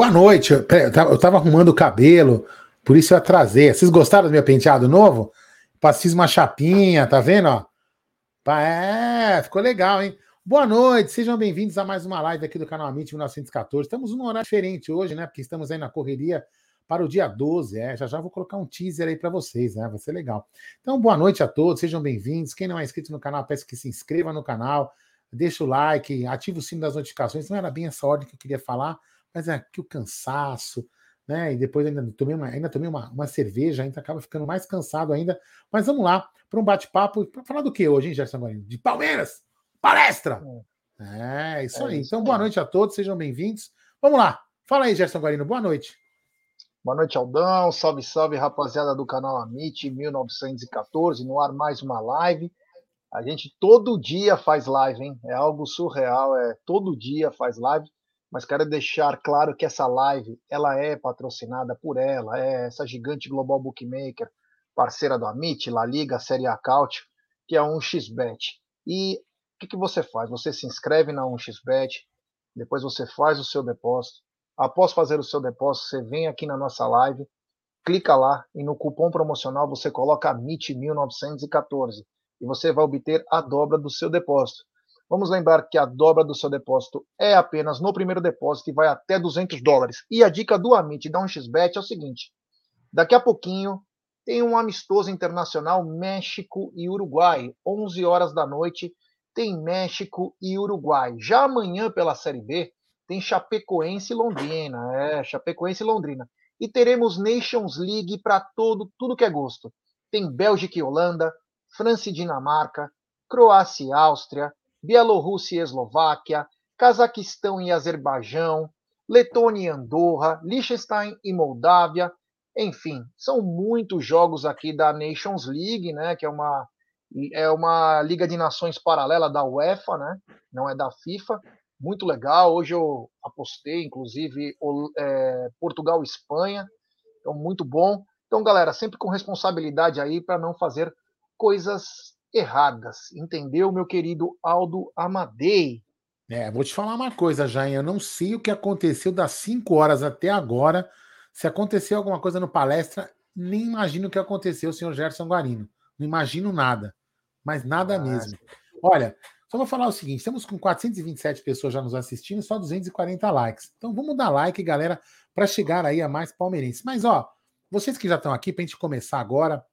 Boa noite. Eu tava arrumando o cabelo, por isso eu atrasei. Vocês gostaram do meu penteado novo? Fiz uma chapinha, tá vendo? É, ficou legal, hein? Boa noite, sejam bem-vindos a mais uma live aqui do canal Amit 1914. Estamos num horário diferente hoje, né? Porque estamos aí na correria para o dia 12. É, já já vou colocar um teaser aí para vocês, né? Vai ser legal. Então, boa noite a todos, sejam bem-vindos. Quem não é inscrito no canal, peço que se inscreva no canal, deixa o like, ativa o sino das notificações. Não era bem essa ordem que eu queria falar, mas é que o cansaço, né? E depois ainda tomei uma, ainda tomei uma, uma cerveja, ainda acaba ficando mais cansado ainda. Mas vamos lá para um bate-papo. Para falar do que hoje, hein, Gerson Guarino? De Palmeiras! Palestra! É, isso é aí. Isso então, boa noite a todos, sejam bem-vindos. Vamos lá. Fala aí, Gerson Guarino, boa noite. Boa noite, Aldão. Salve, salve, rapaziada do canal Amit 1914. No ar mais uma live. A gente todo dia faz live, hein? É algo surreal. É todo dia faz live mas quero deixar claro que essa live ela é patrocinada por ela, é essa gigante global bookmaker, parceira do Amit, La Liga, Série A Couch, que é a 1xBet. E o que, que você faz? Você se inscreve na 1xBet, depois você faz o seu depósito. Após fazer o seu depósito, você vem aqui na nossa live, clica lá e no cupom promocional você coloca MIT1914 e você vai obter a dobra do seu depósito. Vamos lembrar que a dobra do seu depósito é apenas no primeiro depósito e vai até 200 dólares. E a dica do Amit da 1xBet é o seguinte: daqui a pouquinho tem um amistoso internacional México e Uruguai, 11 horas da noite, tem México e Uruguai. Já amanhã pela Série B tem Chapecoense e Londrina, é, Chapecoense e Londrina. E teremos Nations League para todo tudo que é gosto. Tem Bélgica e Holanda, França e Dinamarca, Croácia e Áustria, Bielorrússia e Eslováquia, Cazaquistão e Azerbaijão, Letônia e Andorra, Liechtenstein e Moldávia, enfim, são muitos jogos aqui da Nations League, né, que é uma é uma liga de nações paralela da UEFA, né, não é da FIFA, muito legal. Hoje eu apostei, inclusive, é, Portugal e Espanha, então muito bom. Então, galera, sempre com responsabilidade aí para não fazer coisas erradas. Entendeu, meu querido Aldo Amadei? É, vou te falar uma coisa, Jair. Eu não sei o que aconteceu das 5 horas até agora. Se aconteceu alguma coisa no palestra, nem imagino o que aconteceu, senhor Gerson Guarino. Não imagino nada. Mas nada ah, mesmo. Olha, só vou falar o seguinte: estamos com 427 pessoas já nos assistindo, só 240 likes. Então vamos dar like, galera, para chegar aí a mais palmeirenses. Mas, ó, vocês que já estão aqui, para a gente começar agora,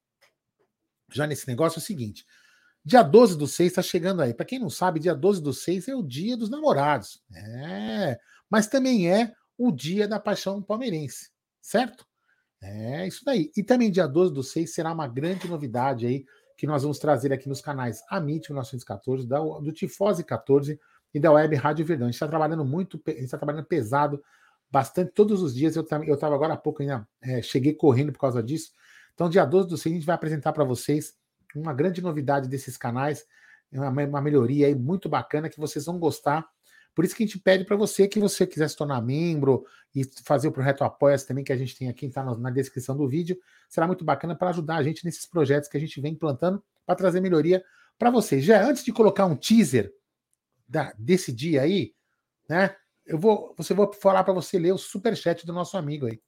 já nesse negócio, é o seguinte: Dia 12 do 6 está chegando aí. Para quem não sabe, dia 12 do 6 é o dia dos namorados. É. Mas também é o dia da paixão palmeirense, certo? É isso daí. E também dia 12 do 6 será uma grande novidade aí que nós vamos trazer aqui nos canais Amit 1914, da, do Tifose 14 e da Web Rádio Verdão. A gente está trabalhando muito, a gente está trabalhando pesado, bastante, todos os dias. Eu estava agora há pouco ainda, é, cheguei correndo por causa disso. Então, dia 12 do 6 a gente vai apresentar para vocês uma grande novidade desses canais, uma, uma melhoria aí muito bacana que vocês vão gostar. Por isso que a gente pede para você que você quiser se tornar membro e fazer o projeto Apoia também, que a gente tem aqui, está na descrição do vídeo. Será muito bacana para ajudar a gente nesses projetos que a gente vem implantando para trazer melhoria para vocês. Já antes de colocar um teaser da, desse dia aí, né? Eu vou, você vou falar para você ler o super chat do nosso amigo aí.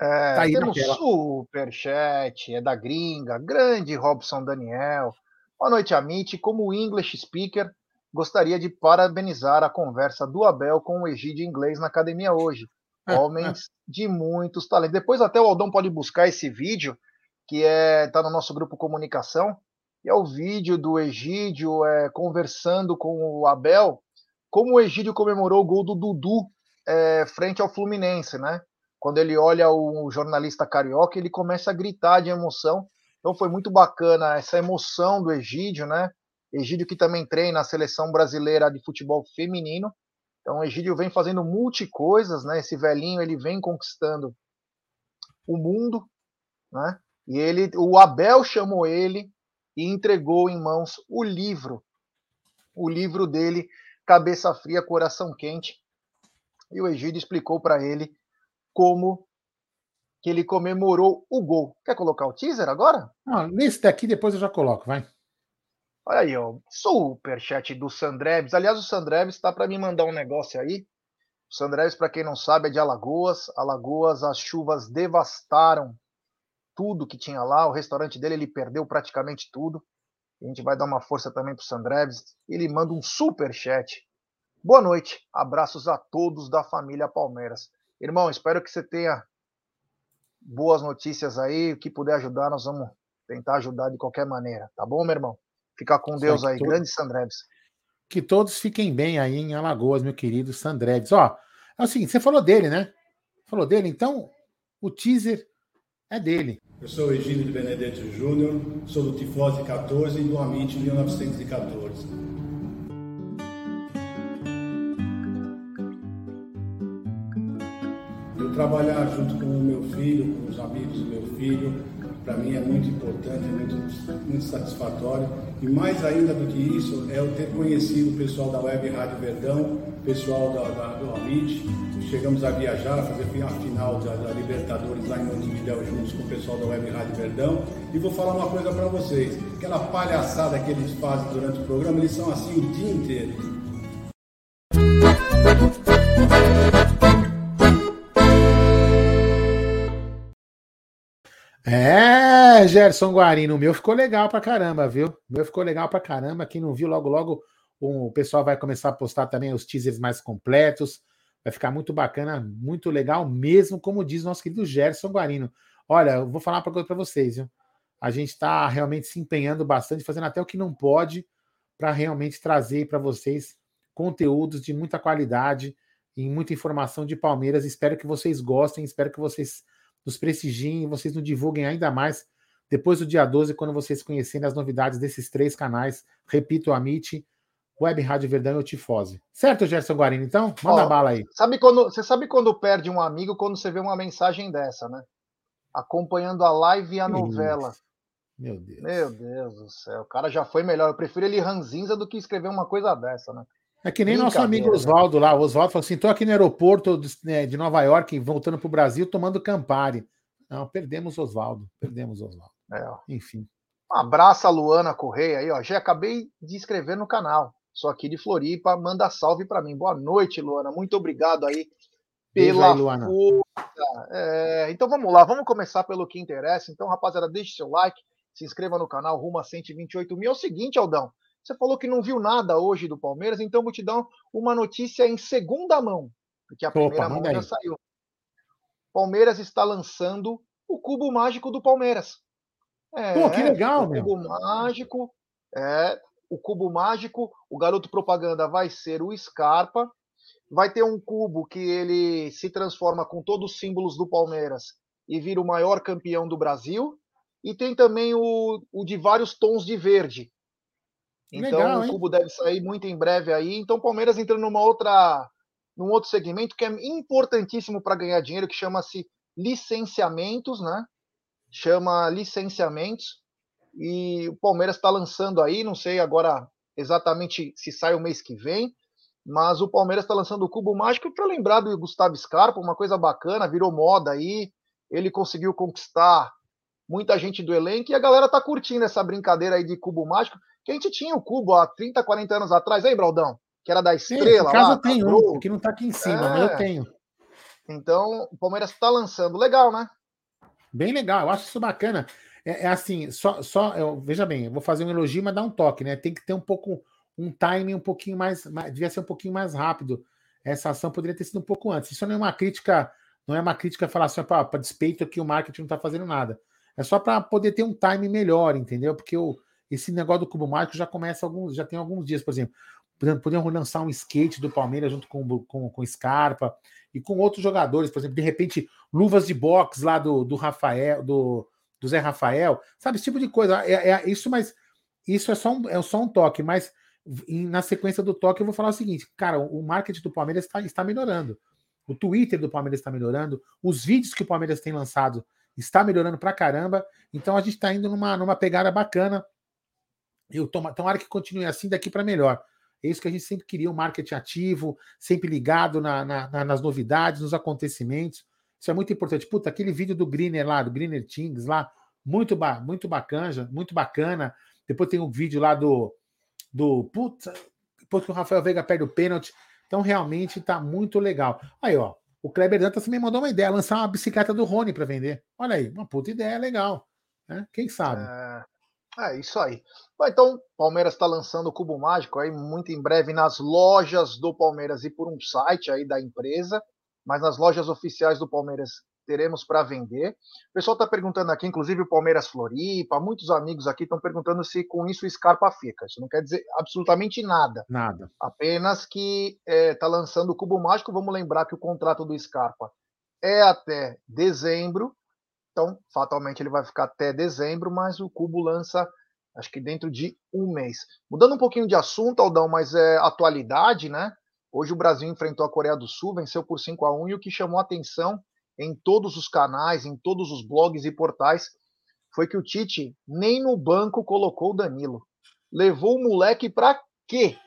É, tá temos superchat, é da gringa, grande Robson Daniel. Boa noite, Amit. Como English speaker, gostaria de parabenizar a conversa do Abel com o Egídio inglês na academia hoje. Homens de muitos talentos. Depois até o Aldão pode buscar esse vídeo, que é tá no nosso grupo comunicação, e é o vídeo do Egídio é, conversando com o Abel, como o Egídio comemorou o gol do Dudu é, frente ao Fluminense, né? Quando ele olha o jornalista carioca, ele começa a gritar de emoção. Então foi muito bacana essa emoção do Egídio, né? Egídio que também treina a seleção brasileira de futebol feminino. Então o Egídio vem fazendo multi coisas, né? Esse velhinho ele vem conquistando o mundo, né? E ele, o Abel chamou ele e entregou em mãos o livro, o livro dele, Cabeça Fria, Coração Quente. E o Egídio explicou para ele como que ele comemorou o gol. Quer colocar o teaser agora? Ah, nesse daqui depois eu já coloco, vai. Olha aí, ó. Superchat do Sandreves. Aliás, o Sandreves está para me mandar um negócio aí. O Sandreves, para quem não sabe, é de Alagoas. Alagoas, as chuvas devastaram tudo que tinha lá. O restaurante dele, ele perdeu praticamente tudo. A gente vai dar uma força também para o Sandreves. Ele manda um superchat. Boa noite. Abraços a todos da família Palmeiras. Irmão, espero que você tenha boas notícias aí. O que puder ajudar, nós vamos tentar ajudar de qualquer maneira. Tá bom, meu irmão? Fica com Deus aí, grande Sandreves. Que todos fiquem bem aí em Alagoas, meu querido Sandreves. Ó, é o seguinte, você falou dele, né? Falou dele, então o teaser é dele. Eu sou o Egílio de Benedetto Júnior, sou do Tifose 14 e do Amit 1914. Trabalhar junto com o meu filho, com os amigos do meu filho, para mim é muito importante, é muito, muito satisfatório. E mais ainda do que isso, é eu ter conhecido o pessoal da Web Rádio Verdão, o pessoal da, da, do Amit. Chegamos a viajar, a fazer a final da, da, Libertadores lá em Montevideo juntos com o pessoal da Web Rádio Verdão. E vou falar uma coisa para vocês: aquela palhaçada que eles fazem durante o programa, eles são assim o dia inteiro. É, Gerson Guarino, o meu ficou legal pra caramba, viu? O meu ficou legal pra caramba. Quem não viu, logo, logo o pessoal vai começar a postar também os teasers mais completos. Vai ficar muito bacana, muito legal mesmo, como diz nosso querido Gerson Guarino. Olha, eu vou falar uma coisa para vocês, viu? A gente está realmente se empenhando bastante, fazendo até o que não pode, para realmente trazer para vocês conteúdos de muita qualidade e muita informação de Palmeiras. Espero que vocês gostem, espero que vocês nos prestigiem, vocês nos divulguem ainda mais depois do dia 12, quando vocês conhecerem as novidades desses três canais. Repito, Amit, Web Rádio Verdão e o Tifose. Certo, Gerson Guarino? Então, manda Ó, bala aí. Sabe quando, você sabe quando perde um amigo quando você vê uma mensagem dessa, né? Acompanhando a live e a novela. Meu Deus. Meu Deus do céu. O cara já foi melhor. Eu prefiro ele ranzinza do que escrever uma coisa dessa, né? É que nem nosso amigo Oswaldo lá. O Oswaldo falou assim: estou aqui no aeroporto né, de Nova York, voltando para o Brasil, tomando Campari. Não, perdemos Oswaldo. Perdemos Oswaldo. É, Enfim. Um abraço a Luana Correia aí, ó. Já acabei de escrever no canal. Sou aqui de Floripa, manda salve para mim. Boa noite, Luana. Muito obrigado aí pela aí, força. É, então vamos lá, vamos começar pelo que interessa. Então, rapaziada, deixe seu like, se inscreva no canal, rumo a 128 mil. É o seguinte, Aldão. Você falou que não viu nada hoje do Palmeiras, então vou te dar uma notícia em segunda mão, porque a primeira Opa, mão já saiu. Palmeiras está lançando o cubo mágico do Palmeiras. É, Pô, que legal, o cubo meu. mágico, é, o cubo mágico, o garoto propaganda vai ser o Scarpa, vai ter um cubo que ele se transforma com todos os símbolos do Palmeiras e vira o maior campeão do Brasil, e tem também o, o de vários tons de verde, então Legal, o cubo deve sair muito em breve aí. Então o Palmeiras entra numa outra, num outro segmento que é importantíssimo para ganhar dinheiro, que chama-se licenciamentos, né? Chama licenciamentos. E o Palmeiras está lançando aí, não sei agora exatamente se sai o mês que vem, mas o Palmeiras está lançando o cubo mágico para lembrar do Gustavo Scarpa, uma coisa bacana, virou moda aí. Ele conseguiu conquistar muita gente do elenco e a galera tá curtindo essa brincadeira aí de cubo mágico. Que a gente tinha o cubo há 30, 40 anos atrás, hein, Braldão? Que era da estrela. Sim, casa lá, tem um, que não tá aqui em cima, é. mas eu tenho. Então, o Palmeiras está lançando. Legal, né? Bem legal, eu acho isso bacana. É, é assim, só, só eu, veja bem, eu vou fazer um elogio, mas dá um toque, né? Tem que ter um pouco, um timing um pouquinho mais, mais devia ser um pouquinho mais rápido. Essa ação poderia ter sido um pouco antes. Isso não é uma crítica, não é uma crítica falar assim, para despeito que o marketing não está fazendo nada. É só para poder ter um time melhor, entendeu? Porque o, esse negócio do cubo mágico já começa alguns, já tem alguns dias, por exemplo. Podemos lançar um skate do Palmeiras junto com, com, com Scarpa e com outros jogadores, por exemplo, de repente, luvas de boxe lá do, do Rafael, do, do Zé Rafael, sabe? Esse tipo de coisa. É, é isso, mas isso é só um, é só um toque, mas na sequência do toque eu vou falar o seguinte, cara, o marketing do Palmeiras está, está melhorando. O Twitter do Palmeiras está melhorando, os vídeos que o Palmeiras tem lançado está melhorando pra caramba. Então a gente está indo numa, numa pegada bacana. Eu tomo, tomara que continue assim daqui para melhor. É isso que a gente sempre queria, um marketing ativo, sempre ligado na, na, nas novidades, nos acontecimentos. Isso é muito importante. Puta, aquele vídeo do Greener lá, do Greener Things lá, muito, ba muito bacana, muito bacana. Depois tem um vídeo lá do. do puta, depois que o Rafael Veiga perde o pênalti. Então, realmente está muito legal. Aí, ó, o Kleber Dantas também mandou uma ideia, lançar uma bicicleta do Rony para vender. Olha aí, uma puta ideia legal. Né? Quem sabe? É... É isso aí. Bom, então, Palmeiras está lançando o Cubo Mágico aí muito em breve nas lojas do Palmeiras e por um site aí da empresa, mas nas lojas oficiais do Palmeiras teremos para vender. O pessoal está perguntando aqui, inclusive o Palmeiras Floripa, muitos amigos aqui estão perguntando se com isso o Scarpa fica. Isso não quer dizer absolutamente nada. Nada. Apenas que está é, tá lançando o Cubo Mágico. Vamos lembrar que o contrato do Scarpa é até dezembro então, fatalmente, ele vai ficar até dezembro, mas o Cubo lança, acho que dentro de um mês. Mudando um pouquinho de assunto, Aldão, mas é atualidade, né? Hoje o Brasil enfrentou a Coreia do Sul, venceu por 5 a 1 e o que chamou atenção em todos os canais, em todos os blogs e portais, foi que o Tite nem no banco colocou o Danilo. Levou o moleque para quê?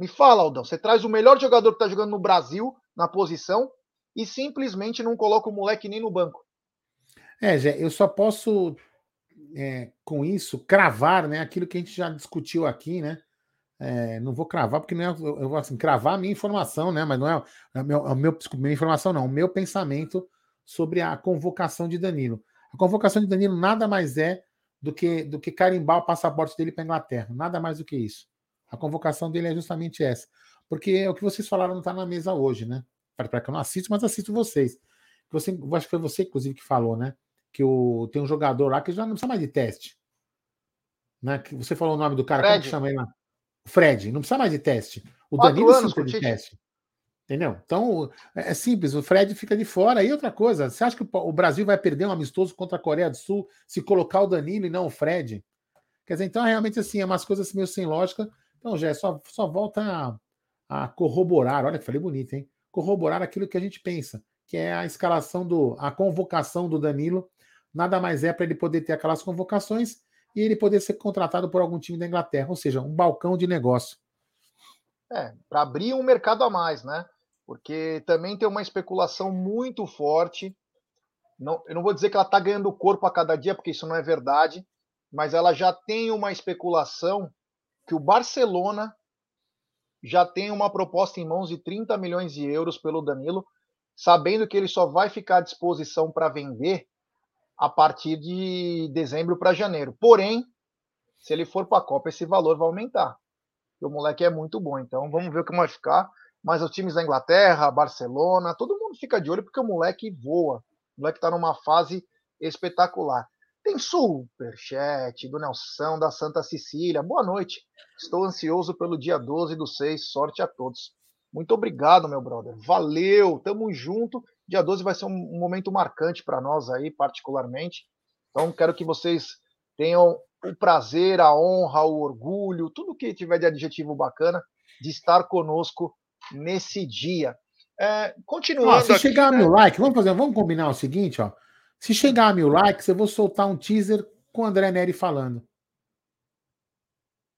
Me fala, Aldão, você traz o melhor jogador que está jogando no Brasil na posição e simplesmente não coloca o moleque nem no banco. É, Zé, eu só posso, é, com isso, cravar né, aquilo que a gente já discutiu aqui, né? É, não vou cravar, porque não é, eu vou assim, cravar a minha informação, né? Mas não é, é, meu, é meu, desculpa, minha informação, não, o meu pensamento sobre a convocação de Danilo. A convocação de Danilo nada mais é do que, do que carimbar o passaporte dele para a Inglaterra, nada mais do que isso. A convocação dele é justamente essa. Porque é o que vocês falaram não está na mesa hoje, né? Para que eu não assisto, mas assisto vocês. Você, acho que foi você, inclusive, que falou, né? Que o, tem um jogador lá que já não precisa mais de teste. Né? Que você falou o nome do cara, Fred. como que chama ele lá? Fred, não precisa mais de teste. O Quatro Danilo sim precisa de teste. Entendeu? Então, é, é simples, o Fred fica de fora. E outra coisa, você acha que o Brasil vai perder um amistoso contra a Coreia do Sul se colocar o Danilo e não o Fred? Quer dizer, então, realmente, assim, é umas coisas meio sem lógica. Então, já só, só volta a, a corroborar, olha que falei bonito, hein? Corroborar aquilo que a gente pensa, que é a escalação do, a convocação do Danilo nada mais é para ele poder ter aquelas convocações e ele poder ser contratado por algum time da Inglaterra, ou seja, um balcão de negócio. É, para abrir um mercado a mais, né? Porque também tem uma especulação muito forte. Não, eu não vou dizer que ela está ganhando corpo a cada dia, porque isso não é verdade, mas ela já tem uma especulação que o Barcelona já tem uma proposta em mãos de 30 milhões de euros pelo Danilo, sabendo que ele só vai ficar à disposição para vender a partir de dezembro para janeiro. Porém, se ele for para a Copa, esse valor vai aumentar. o moleque é muito bom. Então vamos ver o que vai ficar. Mas os times da Inglaterra, Barcelona, todo mundo fica de olho porque o moleque voa. O moleque está numa fase espetacular. Tem superchat do Nelson da Santa Cecília. Boa noite. Estou ansioso pelo dia 12 do 6. Sorte a todos. Muito obrigado, meu brother. Valeu, tamo junto. Dia 12 vai ser um, momento marcante para nós aí, particularmente. Então, quero que vocês tenham o prazer, a honra, o orgulho, tudo que tiver de adjetivo bacana, de estar conosco nesse dia. É, continuando. Ó, se aqui, chegar né? a mil likes, vamos fazer, vamos combinar o seguinte, ó. Se chegar a mil likes, eu vou soltar um teaser com o André Neri falando. O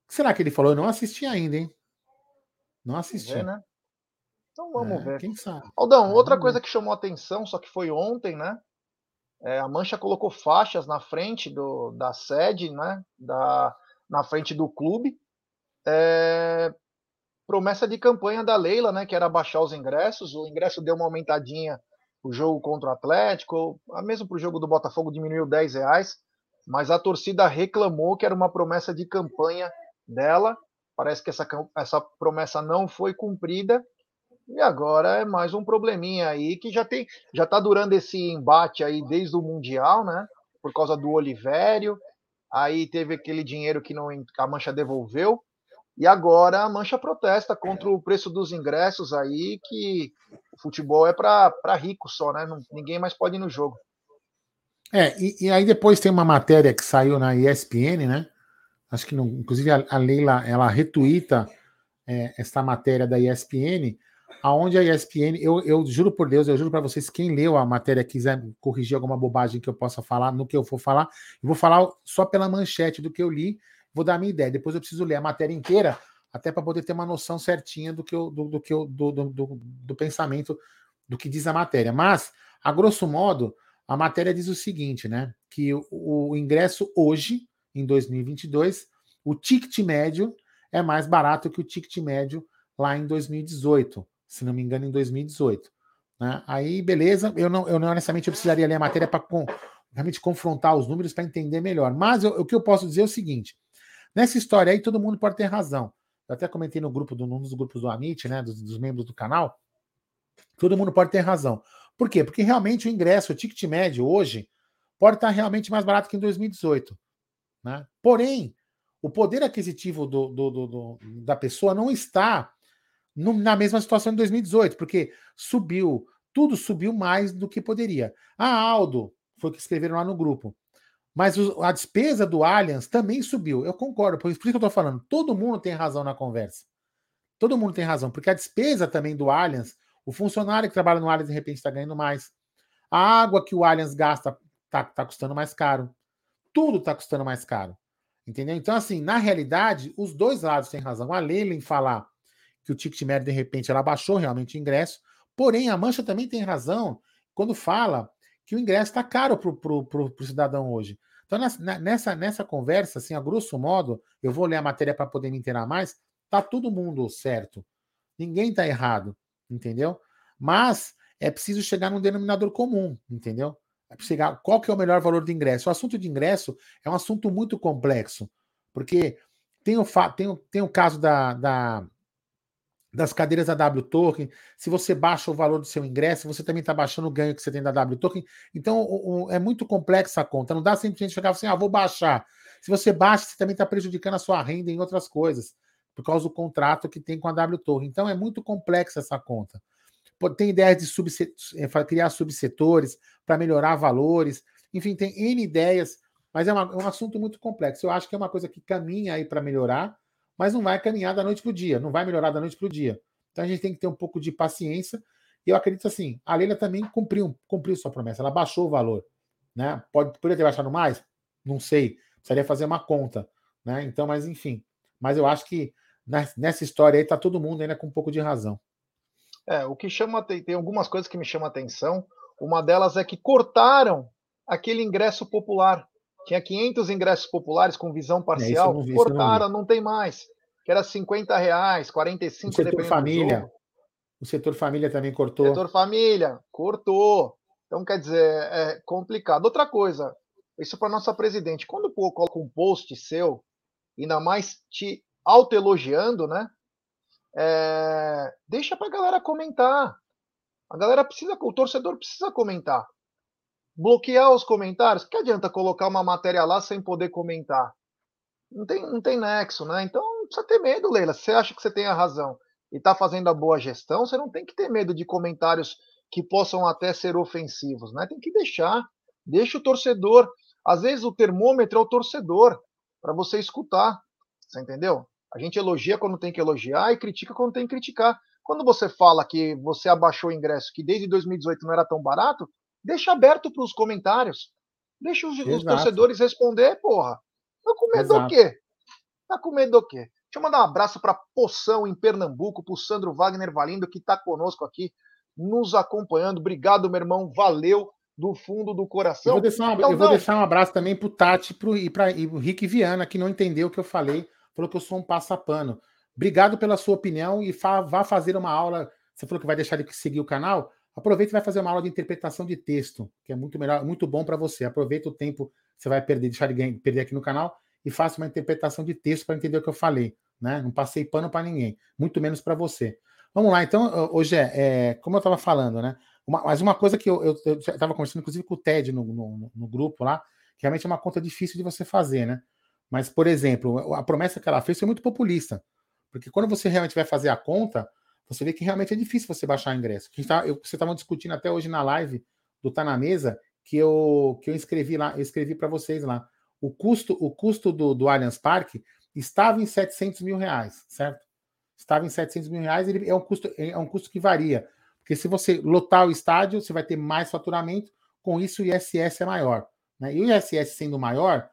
que será que ele falou? Eu não assisti ainda, hein? Não assisti. Vê, né? Então vamos é, ver. Quem sabe? Aldão, outra coisa que chamou atenção, só que foi ontem, né? É, a Mancha colocou faixas na frente do, da sede, né? Da, na frente do clube. É, promessa de campanha da Leila, né? Que era baixar os ingressos. O ingresso deu uma aumentadinha o jogo contra o Atlético, mesmo para o jogo do Botafogo diminuiu 10 reais, mas a torcida reclamou que era uma promessa de campanha dela. Parece que essa, essa promessa não foi cumprida. E agora é mais um probleminha aí que já tem, já está durando esse embate aí desde o Mundial, né? Por causa do Olivério. Aí teve aquele dinheiro que não, a Mancha devolveu. E agora a Mancha protesta contra o preço dos ingressos aí, que o futebol é para rico só, né? Ninguém mais pode ir no jogo. É, e, e, aí depois tem uma matéria que saiu na ESPN, né? Acho que, não, inclusive, a, Leila ela retuita é, essa matéria da ESPN, aonde a ESPN, eu, eu juro por Deus, eu juro para vocês, quem leu a matéria quiser corrigir alguma bobagem que eu possa falar, no que eu for falar, eu vou falar só pela manchete do que eu li, vou dar a minha ideia. Depois eu preciso ler a matéria inteira, até para poder ter uma noção certinha do que eu, do, do que eu, do, do, do, do pensamento do que diz a matéria. Mas, a grosso modo, a matéria diz o seguinte, né? Que o, o ingresso hoje, em 2022, o ticket médio é mais barato que o ticket médio lá em 2018, se não me engano, em 2018. Né? Aí, beleza, eu não, eu não honestamente eu precisaria ler a matéria para com, realmente confrontar os números para entender melhor. Mas eu, o que eu posso dizer é o seguinte: nessa história aí, todo mundo pode ter razão. Eu até comentei no grupo do num dos grupos do Amit, né? Dos, dos membros do canal. Todo mundo pode ter razão. Por quê? Porque realmente o ingresso, o ticket médio hoje, pode estar realmente mais barato que em 2018. Né? Porém, o poder aquisitivo do, do, do, do da pessoa não está no, na mesma situação de 2018, porque subiu, tudo subiu mais do que poderia. Ah, Aldo, foi o que escreveram lá no grupo. Mas o, a despesa do Allianz também subiu. Eu concordo, por isso que eu estou falando. Todo mundo tem razão na conversa. Todo mundo tem razão, porque a despesa também do Allianz, o funcionário que trabalha no Allianz de repente está ganhando mais. A água que o Allianz gasta está tá custando mais caro. Tudo está custando mais caro. Entendeu? Então, assim, na realidade, os dois lados têm razão. A Leila em falar que o ticket médio, de repente, ela baixou realmente o ingresso. Porém, a Mancha também tem razão quando fala que o ingresso está caro para o cidadão hoje. Então, nessa, nessa conversa, assim, a grosso modo, eu vou ler a matéria para poder me inteirar mais, tá todo mundo certo. Ninguém está errado, entendeu? Mas é preciso chegar num denominador comum, entendeu? É chegar, qual que é o melhor valor de ingresso? O assunto de ingresso é um assunto muito complexo, porque tem o, tem o, tem o caso da, da das cadeiras da W Token, se você baixa o valor do seu ingresso, você também está baixando o ganho que você tem da W Token. Então, o, o, é muito complexa a conta. Não dá simplesmente chegar assim, ah, vou baixar. Se você baixa, você também está prejudicando a sua renda em outras coisas, por causa do contrato que tem com a W Token. Então, é muito complexa essa conta. Tem ideia de subset... É, criar subsetores para melhorar valores. Enfim, tem N ideias, mas é, uma, é um assunto muito complexo. Eu acho que é uma coisa que caminha aí para melhorar mas não vai caminhar da noite para o dia, não vai melhorar da noite para o dia. Então a gente tem que ter um pouco de paciência. E eu acredito assim, a Leila também cumpriu, cumpriu sua promessa, ela baixou o valor. Né? Pode, poderia ter baixado mais? Não sei. Precisaria fazer uma conta. Né? Então, mas enfim. Mas eu acho que nessa história aí está todo mundo ainda com um pouco de razão. É, o que chama tem, algumas coisas que me chamam a atenção. Uma delas é que cortaram aquele ingresso popular. Tinha 500 ingressos populares com visão é, parcial, é, vi, cortaram, não, não, tem mais. Que era 50 reais, 45 O setor família. O setor família também cortou. O setor família, cortou. Então, quer dizer, é complicado. Outra coisa, isso para nossa presidente. Quando coloca um post seu, ainda mais te autoelogiando, né? É, deixa para a galera comentar. A galera precisa, o torcedor precisa comentar bloquear os comentários. Que adianta colocar uma matéria lá sem poder comentar? Não tem, não tem nexo, né? Então não precisa ter medo, Leila. Se você acha que você tem a razão e está fazendo a boa gestão, você não tem que ter medo de comentários que possam até ser ofensivos, né? Tem que deixar. Deixa o torcedor. Às vezes o termômetro é o torcedor, para você escutar. Você entendeu? A gente elogia quando tem que elogiar e critica quando tem que criticar. Quando você fala que você abaixou o ingresso, que desde 2018 não era tão barato, Deixa aberto para os comentários. Deixa os, os, torcedores responder, porra. Tá com medo Exato. do quê? Tá com medo do quê? Deixa eu mandar um abraço para Poção, em Pernambuco, para o Sandro Wagner Valindo, que está conosco aqui, nos acompanhando. Obrigado, meu irmão. Valeu do fundo do coração. Eu vou deixar, então, eu vou deixar um abraço também para o Tati pro, e para o Rick Viana, que não entendeu o que eu falei, falou que eu sou um passapano. Obrigado pela sua opinião e fa, vá fazer uma aula. Você falou que vai deixar de seguir o canal? Aproveita e vai fazer uma aula de interpretação de texto, que é muito melhor, muito bom para você. Aproveita o tempo que você vai perder, deixar de perder aqui no canal e faça uma interpretação de texto para entender o que eu falei. Né? Não passei pano para ninguém, muito menos para você. Vamos lá, então, hoje é, como eu estava falando, né? Uma, mas uma coisa que eu estava conversando, inclusive, com o Ted no, no, no, grupo lá, que realmente é uma conta difícil de você fazer, né? Mas, por exemplo, a promessa que ela fez foi muito populista. Porque quando você realmente vai fazer a conta, você vê que realmente é difícil você baixar ingresso. Tá, eu, você estava discutindo até hoje na live do Tá na Mesa, que eu, que eu escrevi lá, eu escrevi para vocês lá. O custo, o custo do, do Allianz Parque estava em 700 mil reais, certo? Estava em 700 mil reais, ele é um custo, é um custo que varia. Porque se você lotar o estádio, você vai ter mais faturamento, com isso o ISS é maior. Né? E o ISS sendo maior,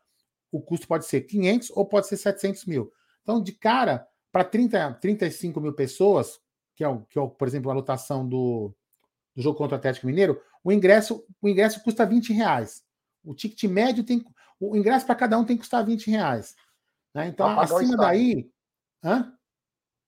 o custo pode ser 500 ou pode ser 700 mil. Então, de cara, para 35 mil pessoas, que é, o, que é o, por exemplo, a lotação do, do jogo contra o Atlético Mineiro, o ingresso, o ingresso custa 20 reais. O ticket médio tem. O ingresso para cada um tem que custar 20 reais. Né? Então, acima daí.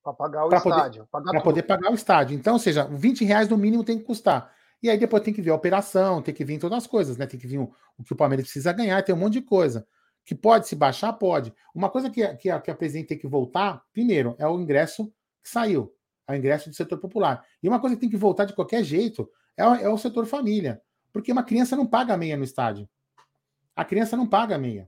Para pagar o pra estádio. Para poder pagar o estádio. Então, ou seja, 20 reais no mínimo tem que custar. E aí depois tem que vir a operação, tem que vir todas as coisas, né? Tem que vir o, o que o Palmeiras precisa ganhar, tem um monte de coisa. Que pode se baixar? Pode. Uma coisa que, que, que a presidente tem que voltar, primeiro, é o ingresso que saiu ao ingresso do setor popular. E uma coisa que tem que voltar de qualquer jeito é, é o setor família. Porque uma criança não paga meia no estádio. A criança não paga meia.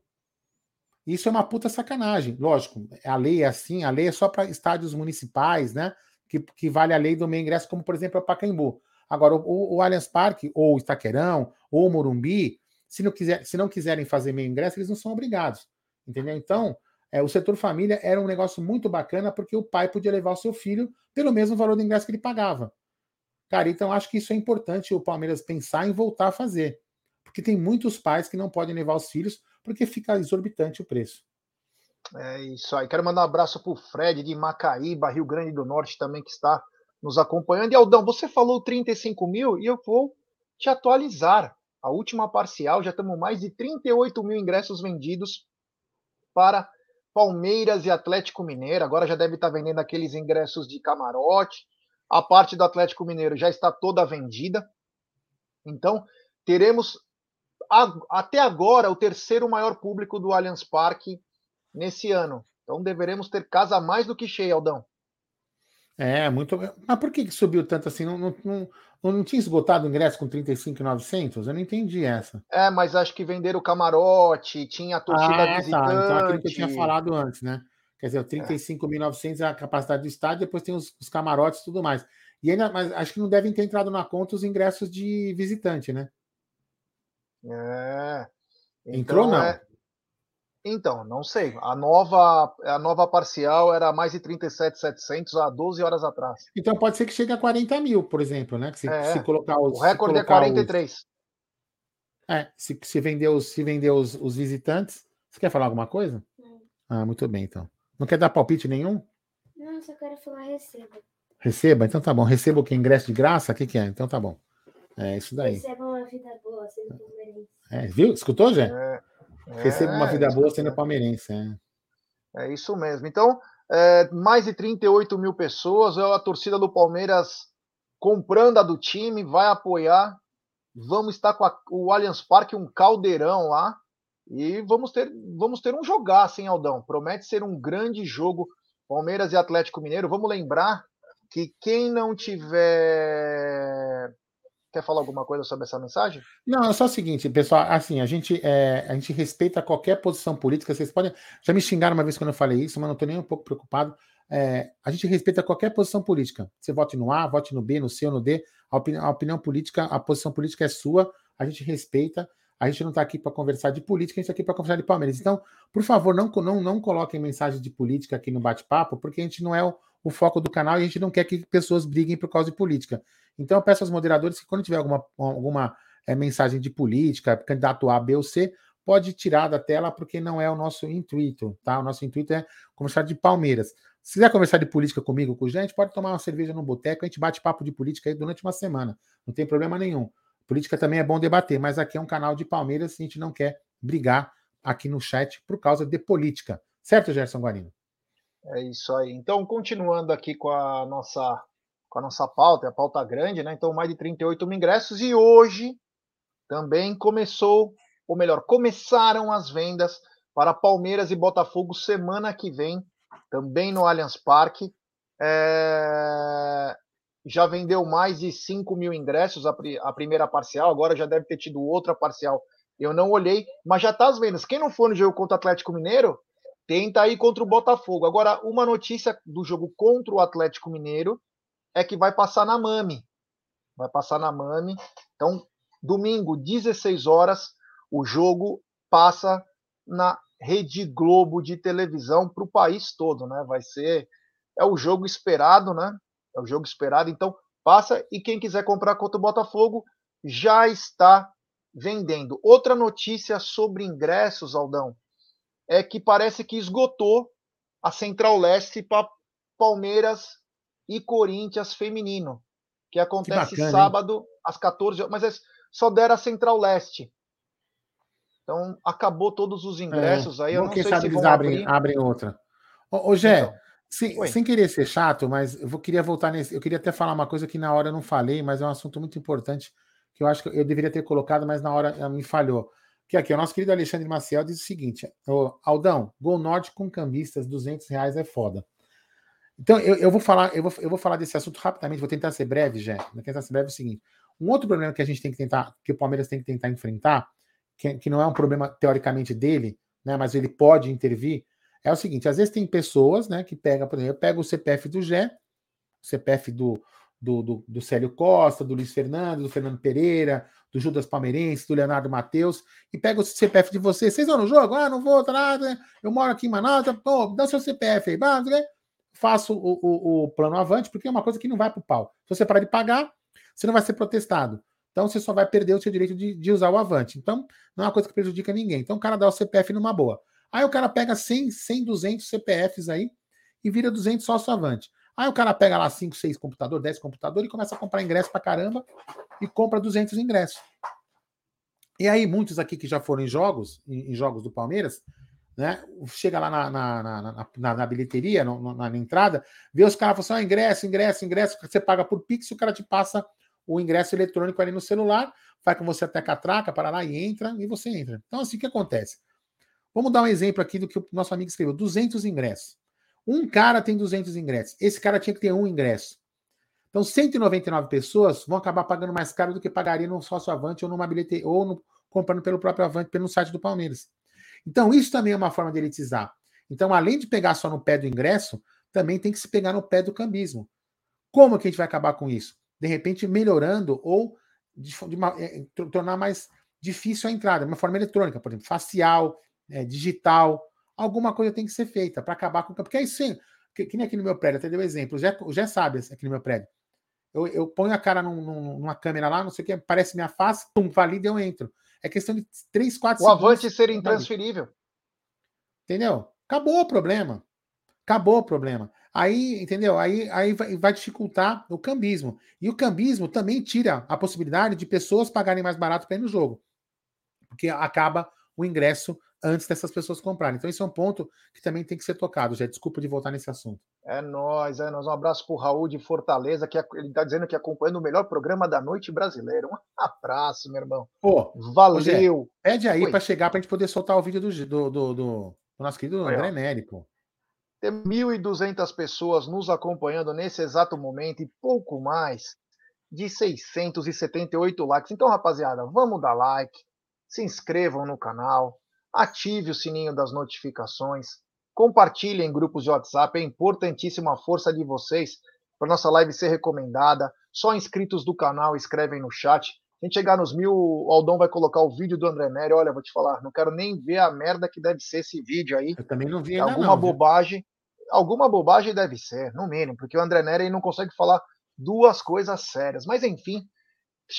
Isso é uma puta sacanagem. Lógico, a lei é assim, a lei é só para estádios municipais, né? Que, que vale a lei do meio ingresso, como por exemplo a Pacaembu. Agora, o, o Allianz Parque, ou o Itaquerão, ou o Morumbi, se não, quiser, se não quiserem fazer meio ingresso, eles não são obrigados. Entendeu? Então, é, o setor família era um negócio muito bacana porque o pai podia levar o seu filho pelo mesmo valor do ingresso que ele pagava. Cara, então acho que isso é importante o Palmeiras pensar em voltar a fazer. Porque tem muitos pais que não podem levar os filhos porque fica exorbitante o preço. É isso aí. Quero mandar um abraço para o Fred de Macaíba, Rio Grande do Norte, também que está nos acompanhando. E Aldão, você falou 35 mil e eu vou te atualizar. A última parcial, já estamos mais de 38 mil ingressos vendidos para Palmeiras e Atlético Mineiro. Agora já deve estar vendendo aqueles ingressos de camarote. A parte do Atlético Mineiro já está toda vendida. Então, teremos até agora o terceiro maior público do Allianz Parque nesse ano. Então deveremos ter casa mais do que cheia, Aldão. É, muito. Mas por que, que subiu tanto assim? Não, não, não, não tinha esgotado o ingresso com 35,900? Eu não entendi essa. É, mas acho que venderam o camarote, tinha a torcida ah, visitante. Tá. Então aquilo que eu tinha falado antes, né? Quer dizer, 35.900 é. é a capacidade do estádio, depois tem os, os camarotes e tudo mais. E ainda, mas acho que não devem ter entrado na conta os ingressos de visitante, né? É. Então, Entrou não? É... Então, não sei. A nova, a nova parcial era mais de 37,700 há 12 horas atrás. Então pode ser que chegue a 40 mil, por exemplo, né? Se, é, se colocar os, o recorde é 43. Os... É, se, se vender, os, se vender os, os visitantes. Você quer falar alguma coisa? Não. Ah, muito bem, então. Não quer dar palpite nenhum? Não, só quero falar receba. Receba? Então tá bom. Receba o que? Ingresso de graça? O que, que é? Então tá bom. É isso daí. Receba uma vida boa, palmeirense. É, viu? Escutou, Jé? É, Receba uma vida boa sendo palmeirense. É. é isso mesmo. Então, é, mais de 38 mil pessoas, a torcida do Palmeiras comprando a do time, vai apoiar. Vamos estar com a, o Allianz Parque, um caldeirão lá. E vamos ter, vamos ter um jogaço, hein, Aldão? Promete ser um grande jogo. Palmeiras e Atlético Mineiro. Vamos lembrar que quem não tiver Quer falar alguma coisa sobre essa mensagem? Não, é só o seguinte, pessoal. Assim, a gente, é, a gente respeita qualquer posição política. Vocês podem. Já me xingaram uma vez quando eu falei isso, mas não estou nem um pouco preocupado. É, a gente respeita qualquer posição política. Você vote no A, vote no B, no C ou no D. A opinião, a opinião política, a posição política é sua. A gente respeita. A gente não está aqui para conversar de política, a gente está aqui para conversar de Palmeiras. Então, por favor, não, não, não coloquem mensagem de política aqui no bate-papo, porque a gente não é o, o foco do canal e a gente não quer que pessoas briguem por causa de política. Então eu peço aos moderadores que quando tiver alguma, alguma é, mensagem de política, candidato A, B ou C, pode tirar da tela, porque não é o nosso intuito, tá? O nosso intuito é conversar de Palmeiras. Se quiser conversar de política comigo, com gente, pode tomar uma cerveja no boteco, a gente bate papo de política aí durante uma semana. Não tem problema nenhum. Política também é bom debater, mas aqui é um canal de Palmeiras e a gente não quer brigar aqui no chat por causa de política. Certo, Gerson Guarino? É isso aí. Então, continuando aqui com a nossa com a nossa pauta, é a pauta grande, né? Então, mais de 38 mil ingressos. E hoje também começou, ou melhor, começaram as vendas para Palmeiras e Botafogo semana que vem, também no Allianz Parque. É... Já vendeu mais de 5 mil ingressos a, a primeira parcial, agora já deve ter tido outra parcial. Eu não olhei, mas já está as vendas. Quem não for no jogo contra o Atlético Mineiro, tenta ir contra o Botafogo. Agora, uma notícia do jogo contra o Atlético Mineiro é que vai passar na Mami. Vai passar na Mami. Então, domingo, 16 horas, o jogo passa na Rede Globo de televisão para o país todo, né? Vai ser é o jogo esperado, né? É o jogo esperado, então passa e quem quiser comprar contra o Botafogo já está vendendo. Outra notícia sobre ingressos, Aldão, é que parece que esgotou a Central Leste para Palmeiras e Corinthians feminino, que acontece que bacana, sábado hein? às 14 horas, mas é só deram a Central Leste. Então acabou todos os ingressos é, aí. Eu não sei se eles abrem, abrem outra. Ô, ô Gé, então, sem, sem, querer ser chato, mas eu queria voltar nesse. Eu queria até falar uma coisa que na hora eu não falei, mas é um assunto muito importante que eu acho que eu deveria ter colocado, mas na hora me falhou. Que aqui, o nosso querido Alexandre Maciel diz o seguinte: Aldão, Gol Norte com cambistas, 200 reais é foda. Então, eu, eu, vou falar, eu vou, eu vou falar desse assunto rapidamente, vou tentar ser breve, já. Vou tentar ser breve é o seguinte: um outro problema que a gente tem que tentar, que o Palmeiras tem que tentar enfrentar, que, que não é um problema teoricamente dele, né, mas ele pode intervir, é o seguinte: às vezes tem pessoas né, que pegam, por exemplo, eu pego o CPF do Gé, o CPF do, do, do, do Célio Costa, do Luiz Fernando, do Fernando Pereira, do Judas Palmeirense, do Leonardo Matheus, e pego o CPF de vocês. Vocês vão no jogo? Ah, não vou, tá nada. Eu moro aqui em Manaus, pô, dá o seu CPF aí, faço o, o, o plano avante, porque é uma coisa que não vai para o pau. Se você parar de pagar, você não vai ser protestado. Então você só vai perder o seu direito de, de, usar o Avante. Então, não é uma coisa que prejudica ninguém. Então o cara dá o CPF numa boa. Aí o cara pega 100, 100 200 CPFs aí e vira 200 sócio Avante. Aí o cara pega lá 5, 6 computadores, 10 computadores e começa a comprar ingresso pra caramba e compra 200 ingressos. E aí muitos aqui que já foram em jogos, em, em jogos do Palmeiras, né? Chega lá na, na, na, na, na bilheteria, no, na, entrada, vê os caras falando assim: ingresso, ingresso, ingresso, você paga por Pix, o cara te passa o ingresso eletrônico ali no celular, vai com você até a catraca, para lá e entra, e você entra. Então, assim, o que acontece? Vamos dar um exemplo aqui do que o nosso amigo escreveu: 200 ingressos. Um cara tem 200 ingressos. Esse cara tinha que ter um ingresso. Então, 199 pessoas vão acabar pagando mais caro do que pagaria no sócio Avante ou numa ou no, comprando pelo próprio Avante, pelo site do Palmeiras. Então, isso também é uma forma de elitizar. Então, além de pegar só no pé do ingresso, também tem que se pegar no pé do cambismo. Como que a gente vai acabar com isso? de repente melhorando ou de, de uma, é, tornar mais difícil a entrada, de uma forma eletrônica, por exemplo, facial, é, digital, alguma coisa tem que ser feita para acabar com. Porque aí sim, que, que, nem aqui no meu prédio, até deu exemplo, já, já sabe aqui no meu prédio. Eu, eu ponho a cara num, num, numa câmera lá, não sei o que, parece minha face, pum, valida e eu entro. É questão de 3, 4 O avante ser intransferível. Entendeu? Acabou o problema. Acabou o problema. Aí, entendeu? Aí, aí vai, vai, dificultar o cambismo. E o cambismo também tira a possibilidade de pessoas pagarem mais barato para ir no jogo. Porque acaba o ingresso antes dessas pessoas comprarem. Então, esse é um ponto que também tem que ser tocado. Já desculpa de voltar nesse assunto. É nós, é nós. Um abraço para o Raul de Fortaleza, que ele está dizendo que acompanhando o melhor programa da noite brasileira. Um abraço, meu irmão. Pô, valeu. pede aí para chegar para a gente poder soltar o vídeo do, do, do, do nosso querido André Nery, pô. Tem 1.200 pessoas nos acompanhando nesse exato momento e pouco mais de 678 likes. Então, rapaziada, vamos dar like, se inscrevam no canal, ative o sininho das notificações, compartilhem em grupos de WhatsApp. É importantíssima a força de vocês para nossa live ser recomendada. Só inscritos do canal escrevem no chat. A gente chegar nos mil, o Aldão vai colocar o vídeo do André Nery. Olha, vou te falar, não quero nem ver a merda que deve ser esse vídeo aí. Eu também não vi ainda Alguma não, bobagem alguma bobagem deve ser, no mínimo, porque o André Nery não consegue falar duas coisas sérias. Mas enfim,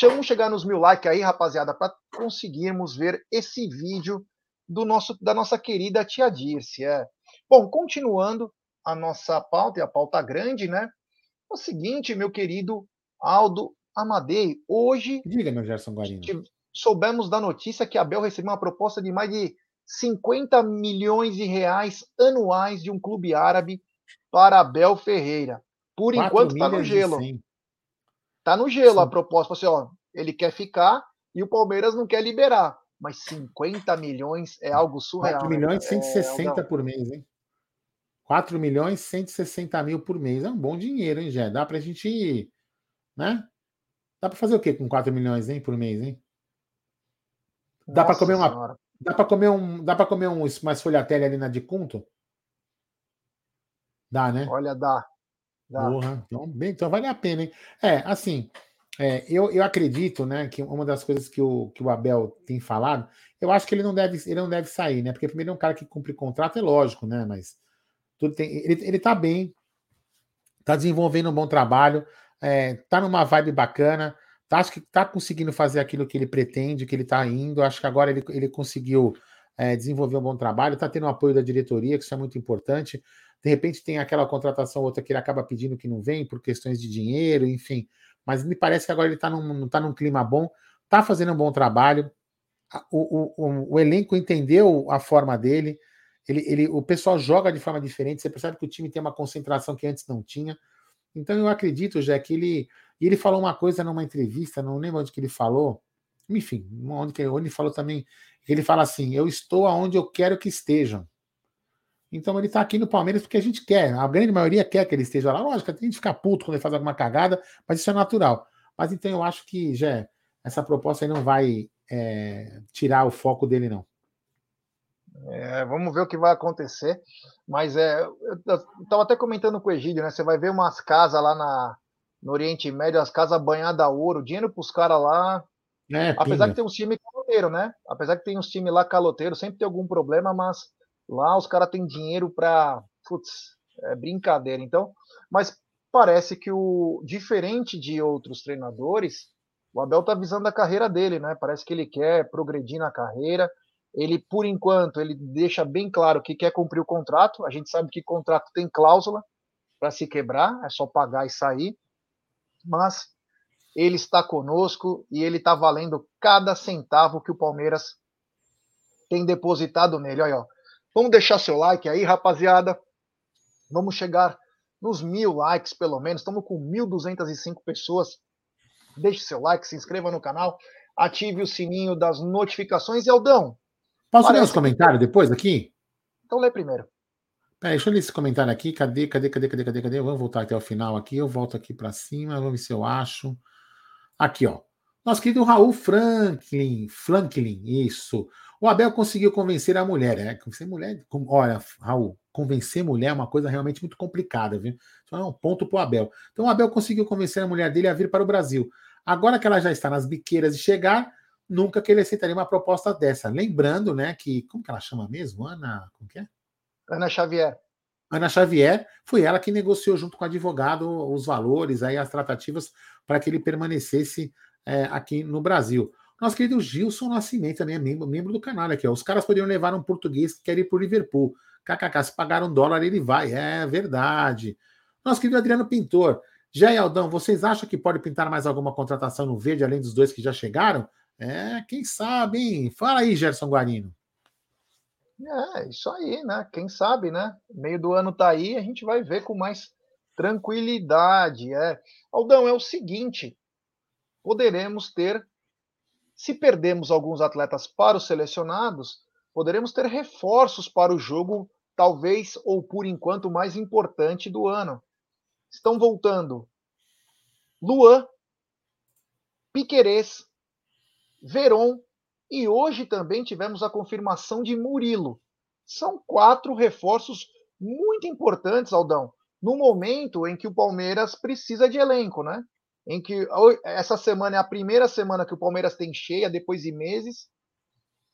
vamos chegar nos mil likes aí, rapaziada, para conseguirmos ver esse vídeo do nosso da nossa querida tia Dirce. É. Bom, continuando a nossa pauta, e a pauta grande, né? É o seguinte, meu querido Aldo Amadei, hoje. Diga, meu Gerson Guarino. Soubemos da notícia que a Abel recebeu uma proposta de mais de 50 milhões de reais anuais de um clube árabe para Abel Ferreira. Por enquanto tá no gelo. Tá no gelo Sim. a proposta. Assim, ó, ele quer ficar e o Palmeiras não quer liberar. Mas 50 milhões é algo surreal. 4 né? milhões e 160 é, por mês, hein? 4 milhões e 160 mil por mês. É um bom dinheiro, hein, Jé? Dá pra gente. Né? Dá pra fazer o quê com 4 milhões, hein, por mês, hein? Dá para comer uma. Senhora. Dá para comer um. Dá para comer um, mais folhatelli ali na de Cunto? Dá, né? Olha, dá. dá. Porra, então, bem, então vale a pena, hein? É, assim, é, eu, eu acredito, né, que uma das coisas que o, que o Abel tem falado, eu acho que ele não deve, ele não deve sair, né? Porque primeiro é um cara que cumpre contrato, é lógico, né? Mas tudo tem, ele, ele tá bem, tá desenvolvendo um bom trabalho, é, tá numa vibe bacana, tá, acho que tá conseguindo fazer aquilo que ele pretende, que ele tá indo. Acho que agora ele, ele conseguiu é, desenvolver um bom trabalho, tá tendo o apoio da diretoria, que isso é muito importante. De repente tem aquela contratação outra que ele acaba pedindo que não vem por questões de dinheiro, enfim. Mas me parece que agora ele está num, tá num clima bom, está fazendo um bom trabalho. O, o, o, elenco entendeu a forma dele. Ele, ele, o pessoal joga de forma diferente. Você percebe que o time tem uma concentração que antes não tinha. Então eu acredito, já que ele. E ele falou uma coisa numa entrevista, não lembro onde que ele falou. Enfim, onde, que, onde ele falou também. Ele fala assim: Eu estou aonde eu quero que estejam. Então ele está aqui no Palmeiras porque a gente quer. A grande maioria quer que ele esteja lá. Lógico, a gente fica puto quando ele faz alguma cagada, mas isso é natural. Mas então eu acho que, já essa proposta aí não vai é, tirar o foco dele, não. É, vamos ver o que vai acontecer. Mas é, eu estava até comentando com o Egídio, né? Você vai ver umas casas lá na, no Oriente Médio, as casas banhadas a ouro, dinheiro para os caras lá. É, Apesar que tem uns times caloteiros, né? Apesar que tem uns times lá caloteiros, sempre tem algum problema, mas Lá os caras têm dinheiro para. Putz, é brincadeira. Então, mas parece que o. Diferente de outros treinadores, o Abel tá visando a carreira dele, né? Parece que ele quer progredir na carreira. Ele, por enquanto, ele deixa bem claro que quer cumprir o contrato. A gente sabe que contrato tem cláusula para se quebrar, é só pagar e sair. Mas ele está conosco e ele está valendo cada centavo que o Palmeiras tem depositado nele. Olha, ó, Vamos deixar seu like aí, rapaziada. Vamos chegar nos mil likes, pelo menos. Estamos com 1.205 pessoas. Deixe seu like, se inscreva no canal, ative o sininho das notificações. E Aldão. Posso ler os comentários depois aqui? Então lê primeiro. Peraí, deixa eu ler esse comentário aqui. Cadê, cadê, cadê, cadê, cadê, cadê? Vamos voltar até o final aqui. Eu volto aqui para cima. Vamos ver se eu acho. Aqui, ó. Nosso querido Raul Franklin. Franklin, isso. O Abel conseguiu convencer a mulher, é, convencer mulher, olha, Raul, convencer mulher é uma coisa realmente muito complicada, viu? Só é um ponto para o Abel. Então o Abel conseguiu convencer a mulher dele a vir para o Brasil. Agora que ela já está nas biqueiras de chegar, nunca que ele aceitaria uma proposta dessa. Lembrando, né, que como que ela chama mesmo? Ana, como que é? Ana Xavier. Ana Xavier foi ela que negociou junto com o advogado os valores aí as tratativas para que ele permanecesse é, aqui no Brasil. Nosso querido Gilson Nascimento também é membro, membro do canal aqui. Ó. Os caras poderiam levar um português que quer ir para o Liverpool. KKK, se pagar um dólar, ele vai. É verdade. Nosso querido Adriano Pintor. Jé Aldão, vocês acham que pode pintar mais alguma contratação no verde, além dos dois que já chegaram? É, quem sabe, hein? Fala aí, Gerson Guarino. É, isso aí, né? Quem sabe, né? Meio do ano tá aí, a gente vai ver com mais tranquilidade. É. Aldão, é o seguinte: poderemos ter se perdemos alguns atletas para os selecionados, poderemos ter reforços para o jogo, talvez ou por enquanto mais importante do ano. Estão voltando Luan, Piquerez, Veron e hoje também tivemos a confirmação de Murilo. São quatro reforços muito importantes, Aldão, no momento em que o Palmeiras precisa de elenco, né? Em que essa semana é a primeira semana que o Palmeiras tem cheia, depois de meses,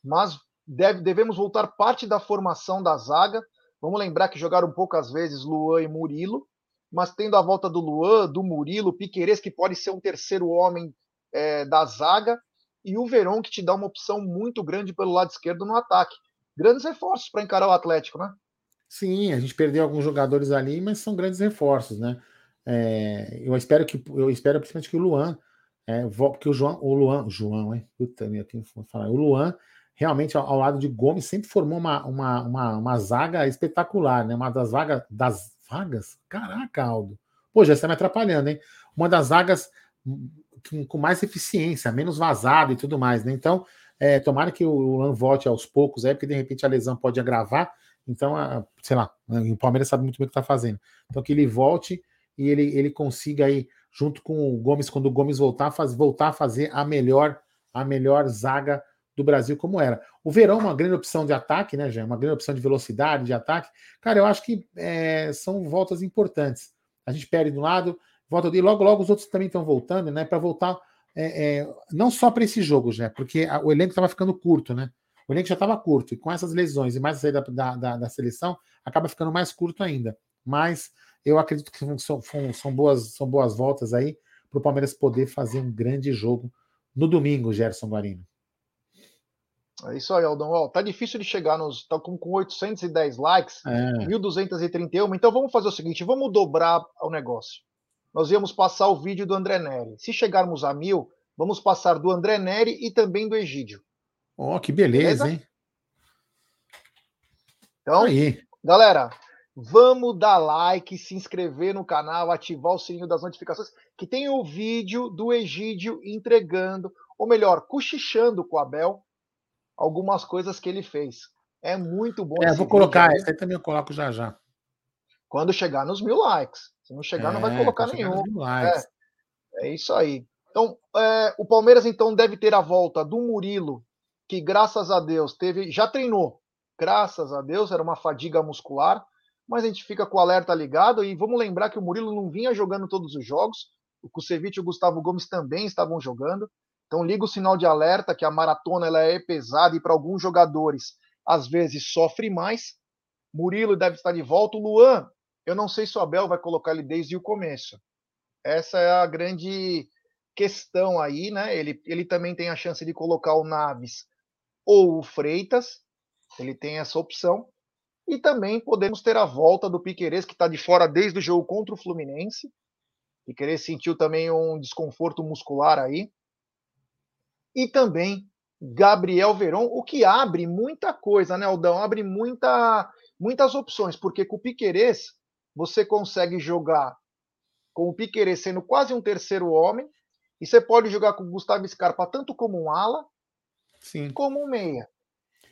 mas deve, devemos voltar parte da formação da zaga. Vamos lembrar que jogaram poucas vezes Luan e Murilo, mas tendo a volta do Luan, do Murilo, Piqueires, que pode ser um terceiro homem é, da zaga, e o Verón, que te dá uma opção muito grande pelo lado esquerdo no ataque. Grandes reforços para encarar o Atlético, né? Sim, a gente perdeu alguns jogadores ali, mas são grandes reforços, né? É, eu espero que eu espero principalmente que o Luan, é, porque o João, o Luan, João, hein? Puta minha, quem falar? O Luan realmente ao, ao, lado de Gomes sempre formou uma, uma, uma, uma, zaga espetacular, né? Uma das vagas das vagas, caraca, Aldo. Pô, já está me atrapalhando, hein? Uma das zagas com mais eficiência, menos vazado e tudo mais, né? Então, é, tomara que o Luan volte aos poucos, é porque de repente a lesão pode agravar. Então, a, sei lá, o Palmeiras sabe muito bem o que está fazendo. Então, que ele volte e ele, ele consiga aí, junto com o Gomes, quando o Gomes voltar, faz, voltar a fazer a melhor, a melhor zaga do Brasil como era. O Verão, uma grande opção de ataque, né, já Uma grande opção de velocidade, de ataque. Cara, eu acho que é, são voltas importantes. A gente perde de um lado, volta de logo, logo os outros também estão voltando, né? Para voltar é, é, não só para esses jogos, né? Porque a, o elenco estava ficando curto, né? O elenco já estava curto, e com essas lesões e mais a saída da, da, da, seleção, acaba ficando mais curto ainda. Mas eu acredito que são, são, boas, são boas voltas aí para o Palmeiras poder fazer um grande jogo no domingo, Gerson Guarino. É isso aí, Aldão. Ó, tá difícil de chegar nos. Tá com, com 810 likes, é. 1231. Então vamos fazer o seguinte: vamos dobrar o negócio nós íamos passar o vídeo do André Neri. Se chegarmos a mil, vamos passar do André Neri e também do Egídio. Ó, oh, que beleza, beleza, hein? Então, Aí. galera, vamos dar like, se inscrever no canal, ativar o sininho das notificações, que tem o vídeo do Egídio entregando, ou melhor, cochichando com o Abel, algumas coisas que ele fez. É muito bom. É, vou colocar, esse aí também eu coloco já já. Quando chegar nos mil likes. Se não chegar, é, não vai é, colocar nenhum. É, é, isso aí. Então, é, o Palmeiras então deve ter a volta do Murilo, que graças a Deus teve, já treinou. Graças a Deus, era uma fadiga muscular, mas a gente fica com o alerta ligado e vamos lembrar que o Murilo não vinha jogando todos os jogos. O Kusevich e o Gustavo Gomes também estavam jogando. Então liga o sinal de alerta que a maratona ela é pesada e para alguns jogadores às vezes sofre mais. Murilo deve estar de volta. O Luan eu não sei se o Abel vai colocar ele desde o começo. Essa é a grande questão aí, né? Ele, ele também tem a chance de colocar o Naves ou o Freitas, ele tem essa opção. E também podemos ter a volta do Piquerez, que está de fora desde o jogo contra o Fluminense. Piquerez sentiu também um desconforto muscular aí. E também Gabriel Veron, o que abre muita coisa, né, Aldão? Abre muita, muitas opções, porque com o Piquerez você consegue jogar com o Piquerê sendo quase um terceiro homem, e você pode jogar com o Gustavo Scarpa tanto como um ala, Sim. como um meia.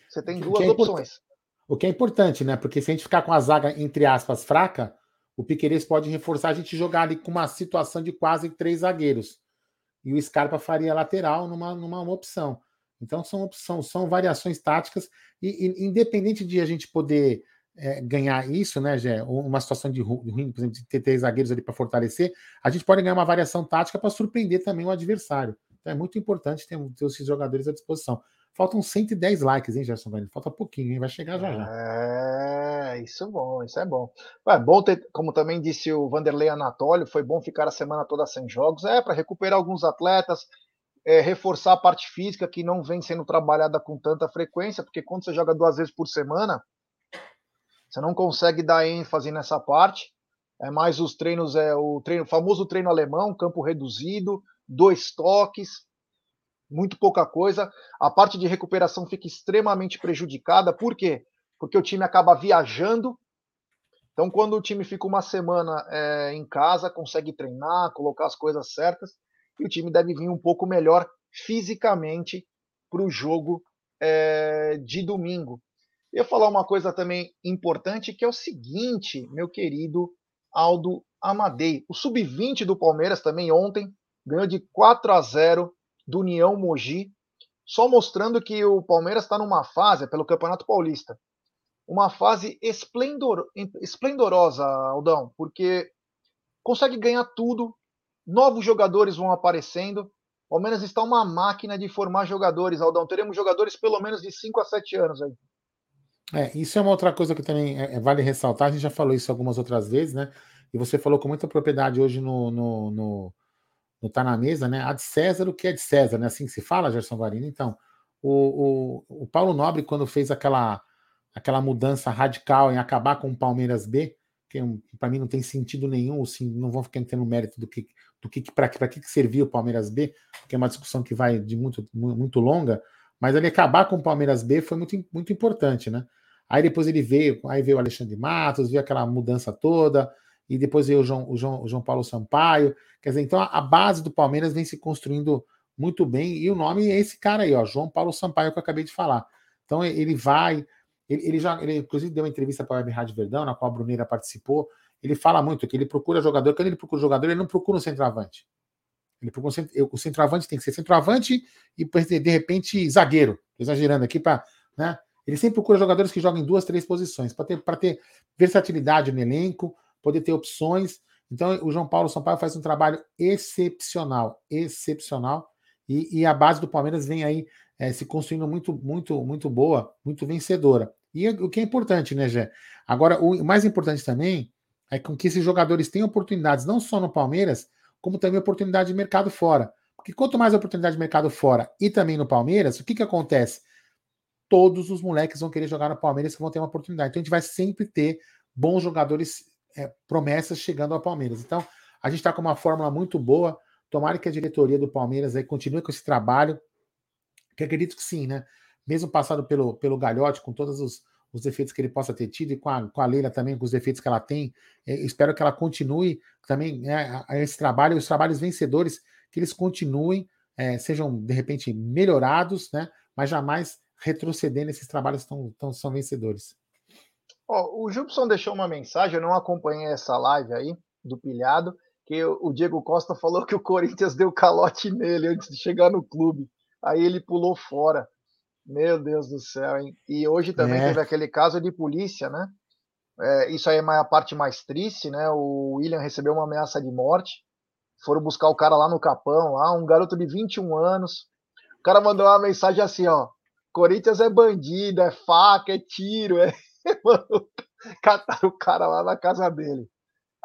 Você tem duas é opções. O que é importante, né? Porque se a gente ficar com a zaga, entre aspas, fraca, o Piquerez pode reforçar a gente jogar ali com uma situação de quase três zagueiros. E o Scarpa faria lateral numa, numa opção. Então são são variações táticas, e, e independente de a gente poder é, ganhar isso, né, Gé? Uma situação de ruim, por exemplo, de ter três zagueiros ali para fortalecer, a gente pode ganhar uma variação tática para surpreender também o adversário. Então é muito importante ter, ter esses jogadores à disposição. Faltam 110 likes, hein, Gerson Velho? Falta pouquinho, hein? Vai chegar já já. É, isso é bom, isso é bom. É bom ter, como também disse o Vanderlei Anatólio, foi bom ficar a semana toda sem jogos, é para recuperar alguns atletas, é, reforçar a parte física que não vem sendo trabalhada com tanta frequência, porque quando você joga duas vezes por semana, você não consegue dar ênfase nessa parte. É mais os treinos, é o treino, famoso treino alemão, campo reduzido, dois toques, muito pouca coisa. A parte de recuperação fica extremamente prejudicada. Por quê? Porque o time acaba viajando. Então, quando o time fica uma semana é, em casa, consegue treinar, colocar as coisas certas, e o time deve vir um pouco melhor fisicamente para o jogo é, de domingo. Eu ia falar uma coisa também importante, que é o seguinte, meu querido Aldo Amadei. O sub-20 do Palmeiras também ontem ganhou de 4 a 0 do União Mogi, só mostrando que o Palmeiras está numa fase, pelo Campeonato Paulista, uma fase esplendor, esplendorosa, Aldão, porque consegue ganhar tudo, novos jogadores vão aparecendo. O Palmeiras está uma máquina de formar jogadores, Aldão. Teremos jogadores pelo menos de 5 a 7 anos aí. É, isso é uma outra coisa que também é, é, vale ressaltar. A gente já falou isso algumas outras vezes, né? E você falou com muita propriedade hoje no, no, no, no Tá na Mesa, né? A de César, o que é de César, né? Assim que se fala, Gerson Guarino. Então, o, o, o Paulo Nobre, quando fez aquela, aquela mudança radical em acabar com o Palmeiras B, que para mim não tem sentido nenhum, assim, não vou ficar entendendo mérito do que, do que para que, que serviu o Palmeiras B, que é uma discussão que vai de muito, muito longa, mas ele acabar com o Palmeiras B foi muito, muito importante, né? Aí depois ele veio, aí veio o Alexandre Matos, veio aquela mudança toda, e depois veio o João, o João, o João Paulo Sampaio. Quer dizer, então a, base do Palmeiras vem se construindo muito bem, e o nome é esse cara aí, ó, João Paulo Sampaio, que eu acabei de falar. Então ele vai, ele, ele já, ele inclusive deu uma entrevista para a Web Rádio Verdão, na qual a Bruneira participou. Ele fala muito que ele procura jogador, quando ele procura jogador, ele não procura um centroavante. Ele procura um, o centroavante tem que ser centroavante e de repente zagueiro. Exagerando aqui para, né? Ele sempre procura jogadores que jogam em duas, três posições, para ter, ter versatilidade no elenco, poder ter opções. Então, o João Paulo Sampaio faz um trabalho excepcional, excepcional. E, e a base do Palmeiras vem aí é, se construindo muito, muito, muito boa, muito vencedora. E o que é importante, né, Gé? Agora, o mais importante também é com que esses jogadores tenham oportunidades, não só no Palmeiras, como também oportunidade de mercado fora. Porque quanto mais oportunidade de mercado fora e também no Palmeiras, o que, que acontece? Todos os moleques vão querer jogar no Palmeiras que vão ter uma oportunidade. Então a gente vai sempre ter bons jogadores, é, promessas chegando ao Palmeiras. Então a gente está com uma fórmula muito boa. Tomara que a diretoria do Palmeiras aí continue com esse trabalho, que acredito que sim, né? Mesmo passado pelo, pelo Galhote, com todos os, os defeitos que ele possa ter tido, e com a, com a Leila também, com os defeitos que ela tem, é, espero que ela continue também né, esse trabalho, os trabalhos vencedores, que eles continuem, é, sejam de repente melhorados, né? Mas jamais retroceder nesses trabalhos tão, tão são vencedores. Oh, o Jubson deixou uma mensagem, eu não acompanhei essa live aí do pilhado, que o Diego Costa falou que o Corinthians deu calote nele antes de chegar no clube aí ele pulou fora. Meu Deus do céu, hein? E hoje também é. teve aquele caso de polícia, né? É, isso aí é a parte mais triste, né? O William recebeu uma ameaça de morte. Foram buscar o cara lá no Capão, lá, um garoto de 21 anos. O cara mandou uma mensagem assim, ó. Corinthians é bandido, é faca, é tiro, é. Mano, cataram o cara lá na casa dele.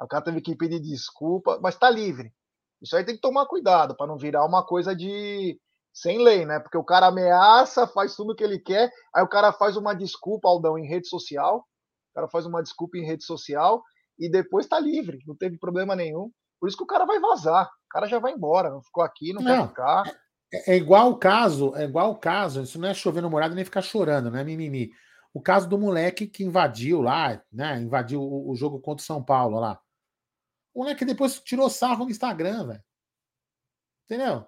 O cara teve que pedir desculpa, mas tá livre. Isso aí tem que tomar cuidado para não virar uma coisa de sem lei, né? Porque o cara ameaça, faz tudo o que ele quer, aí o cara faz uma desculpa, Aldão, em rede social, o cara faz uma desculpa em rede social e depois tá livre, não teve problema nenhum. Por isso que o cara vai vazar, o cara já vai embora, não ficou aqui, não, não quer ficar. É, é, igual o caso, é igual o caso, isso não é chover no morado nem ficar chorando, não é mimimi. O caso do moleque que invadiu lá, né? Invadiu o, o jogo contra o São Paulo lá. O moleque depois tirou sarro no Instagram, velho. Entendeu?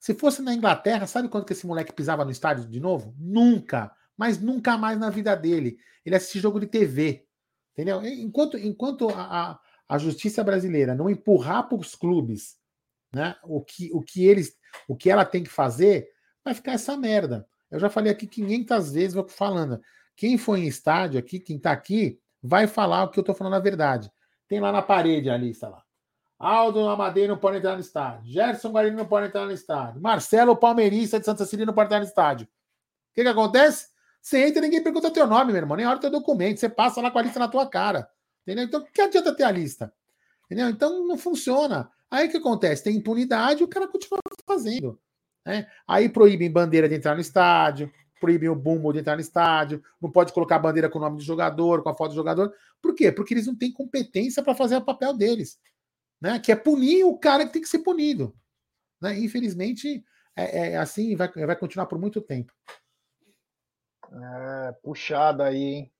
Se fosse na Inglaterra, sabe quando que esse moleque pisava no estádio de novo? Nunca. Mas nunca mais na vida dele. Ele assiste jogo de TV. Entendeu? Enquanto, enquanto a, a, a justiça brasileira não empurrar para os clubes né, o, que, o, que eles, o que ela tem que fazer, vai ficar essa merda. Eu já falei aqui 500 vezes, vou falando. Quem foi em estádio aqui, quem está aqui, vai falar o que eu estou falando a verdade. Tem lá na parede a lista lá. Aldo Amadei não pode entrar no estádio. Gerson Guarino não pode entrar no estádio. Marcelo Palmeirista de Santa Cecília não pode entrar no estádio. O que, que acontece? Você entra e ninguém pergunta teu nome, meu irmão. Nem do teu documento. Você passa lá com a lista na tua cara. Entendeu? Então, que adianta ter a lista? Entendeu? Então, não funciona. Aí o que acontece? Tem impunidade e o cara continua fazendo. Né? Aí proíbem bandeira de entrar no estádio, proíbem o bumbo de entrar no estádio, não pode colocar bandeira com o nome do jogador, com a foto do jogador. Por quê? Porque eles não têm competência para fazer o papel deles né? Que é punir o cara que tem que ser punido. Né? Infelizmente, é, é assim vai, vai continuar por muito tempo. É, puxado aí, hein?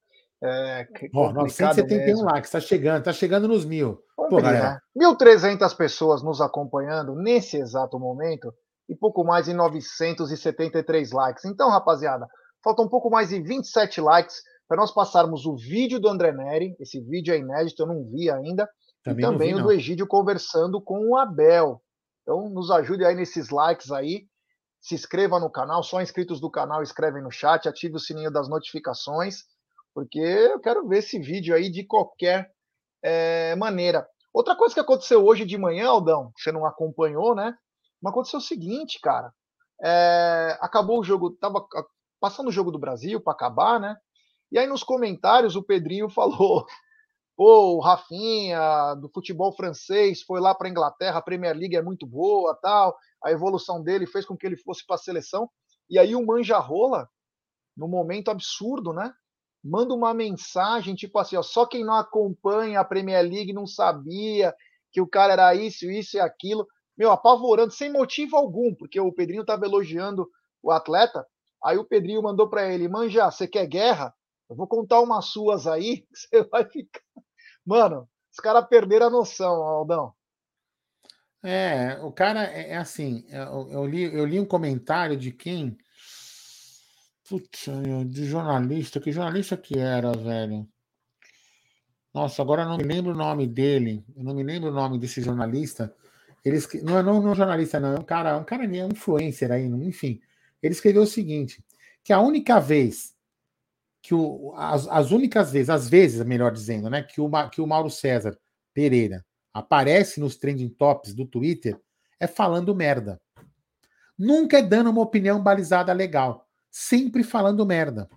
É, oh, 971 mesmo. likes, está chegando, está chegando nos mil. Pô, galera. 1.300 pessoas nos acompanhando nesse exato momento e pouco mais de 973 likes. Então, rapaziada, falta um pouco mais de 27 likes para nós passarmos o vídeo do André Neri. Esse vídeo é inédito, eu não vi ainda. Também e também vi, o do Egídio conversando com o Abel. Então, nos ajude aí nesses likes aí. Se inscreva no canal, só inscritos do canal escrevem no chat, ative o sininho das notificações, porque eu quero ver esse vídeo aí de qualquer é, maneira. Outra coisa que aconteceu hoje de manhã, Aldão, você não acompanhou, né? Mas aconteceu o seguinte, cara. É, acabou o jogo, tava passando o jogo do Brasil para acabar, né? E aí nos comentários o Pedrinho falou: Pô, o Rafinha do futebol francês foi lá para Inglaterra, a Premier League é muito boa, tal. A evolução dele fez com que ele fosse para a seleção. E aí o Manjarrola, no momento absurdo, né? Manda uma mensagem tipo assim, ó, só quem não acompanha a Premier League não sabia que o cara era isso, isso e aquilo. Meu, apavorando, sem motivo algum, porque o Pedrinho estava elogiando o atleta. Aí o Pedrinho mandou para ele: Manja, você quer guerra? Eu vou contar umas suas aí, que você vai ficar Mano, Os caras perderam a noção, Aldão. É, o cara é, é assim. é, Eu, eu li, eu li um comentário de quem? Putz, de jornalista. Que jornalista que era, velho? Nossa, agora eu não me lembro o nome dele. Eu não me lembro o nome desse jornalista. Ele não, é- não, não é jornalista, não. É um cara, um cara, é um influencer aí, enfim. Ele escreveu o seguinte: que a única vez que o, as, as únicas vezes, às vezes, melhor dizendo, né, que o, que o Mauro César Pereira aparece nos trending tops do Twitter é falando merda. Nunca é dando uma opinião balizada legal. Sempre falando merda.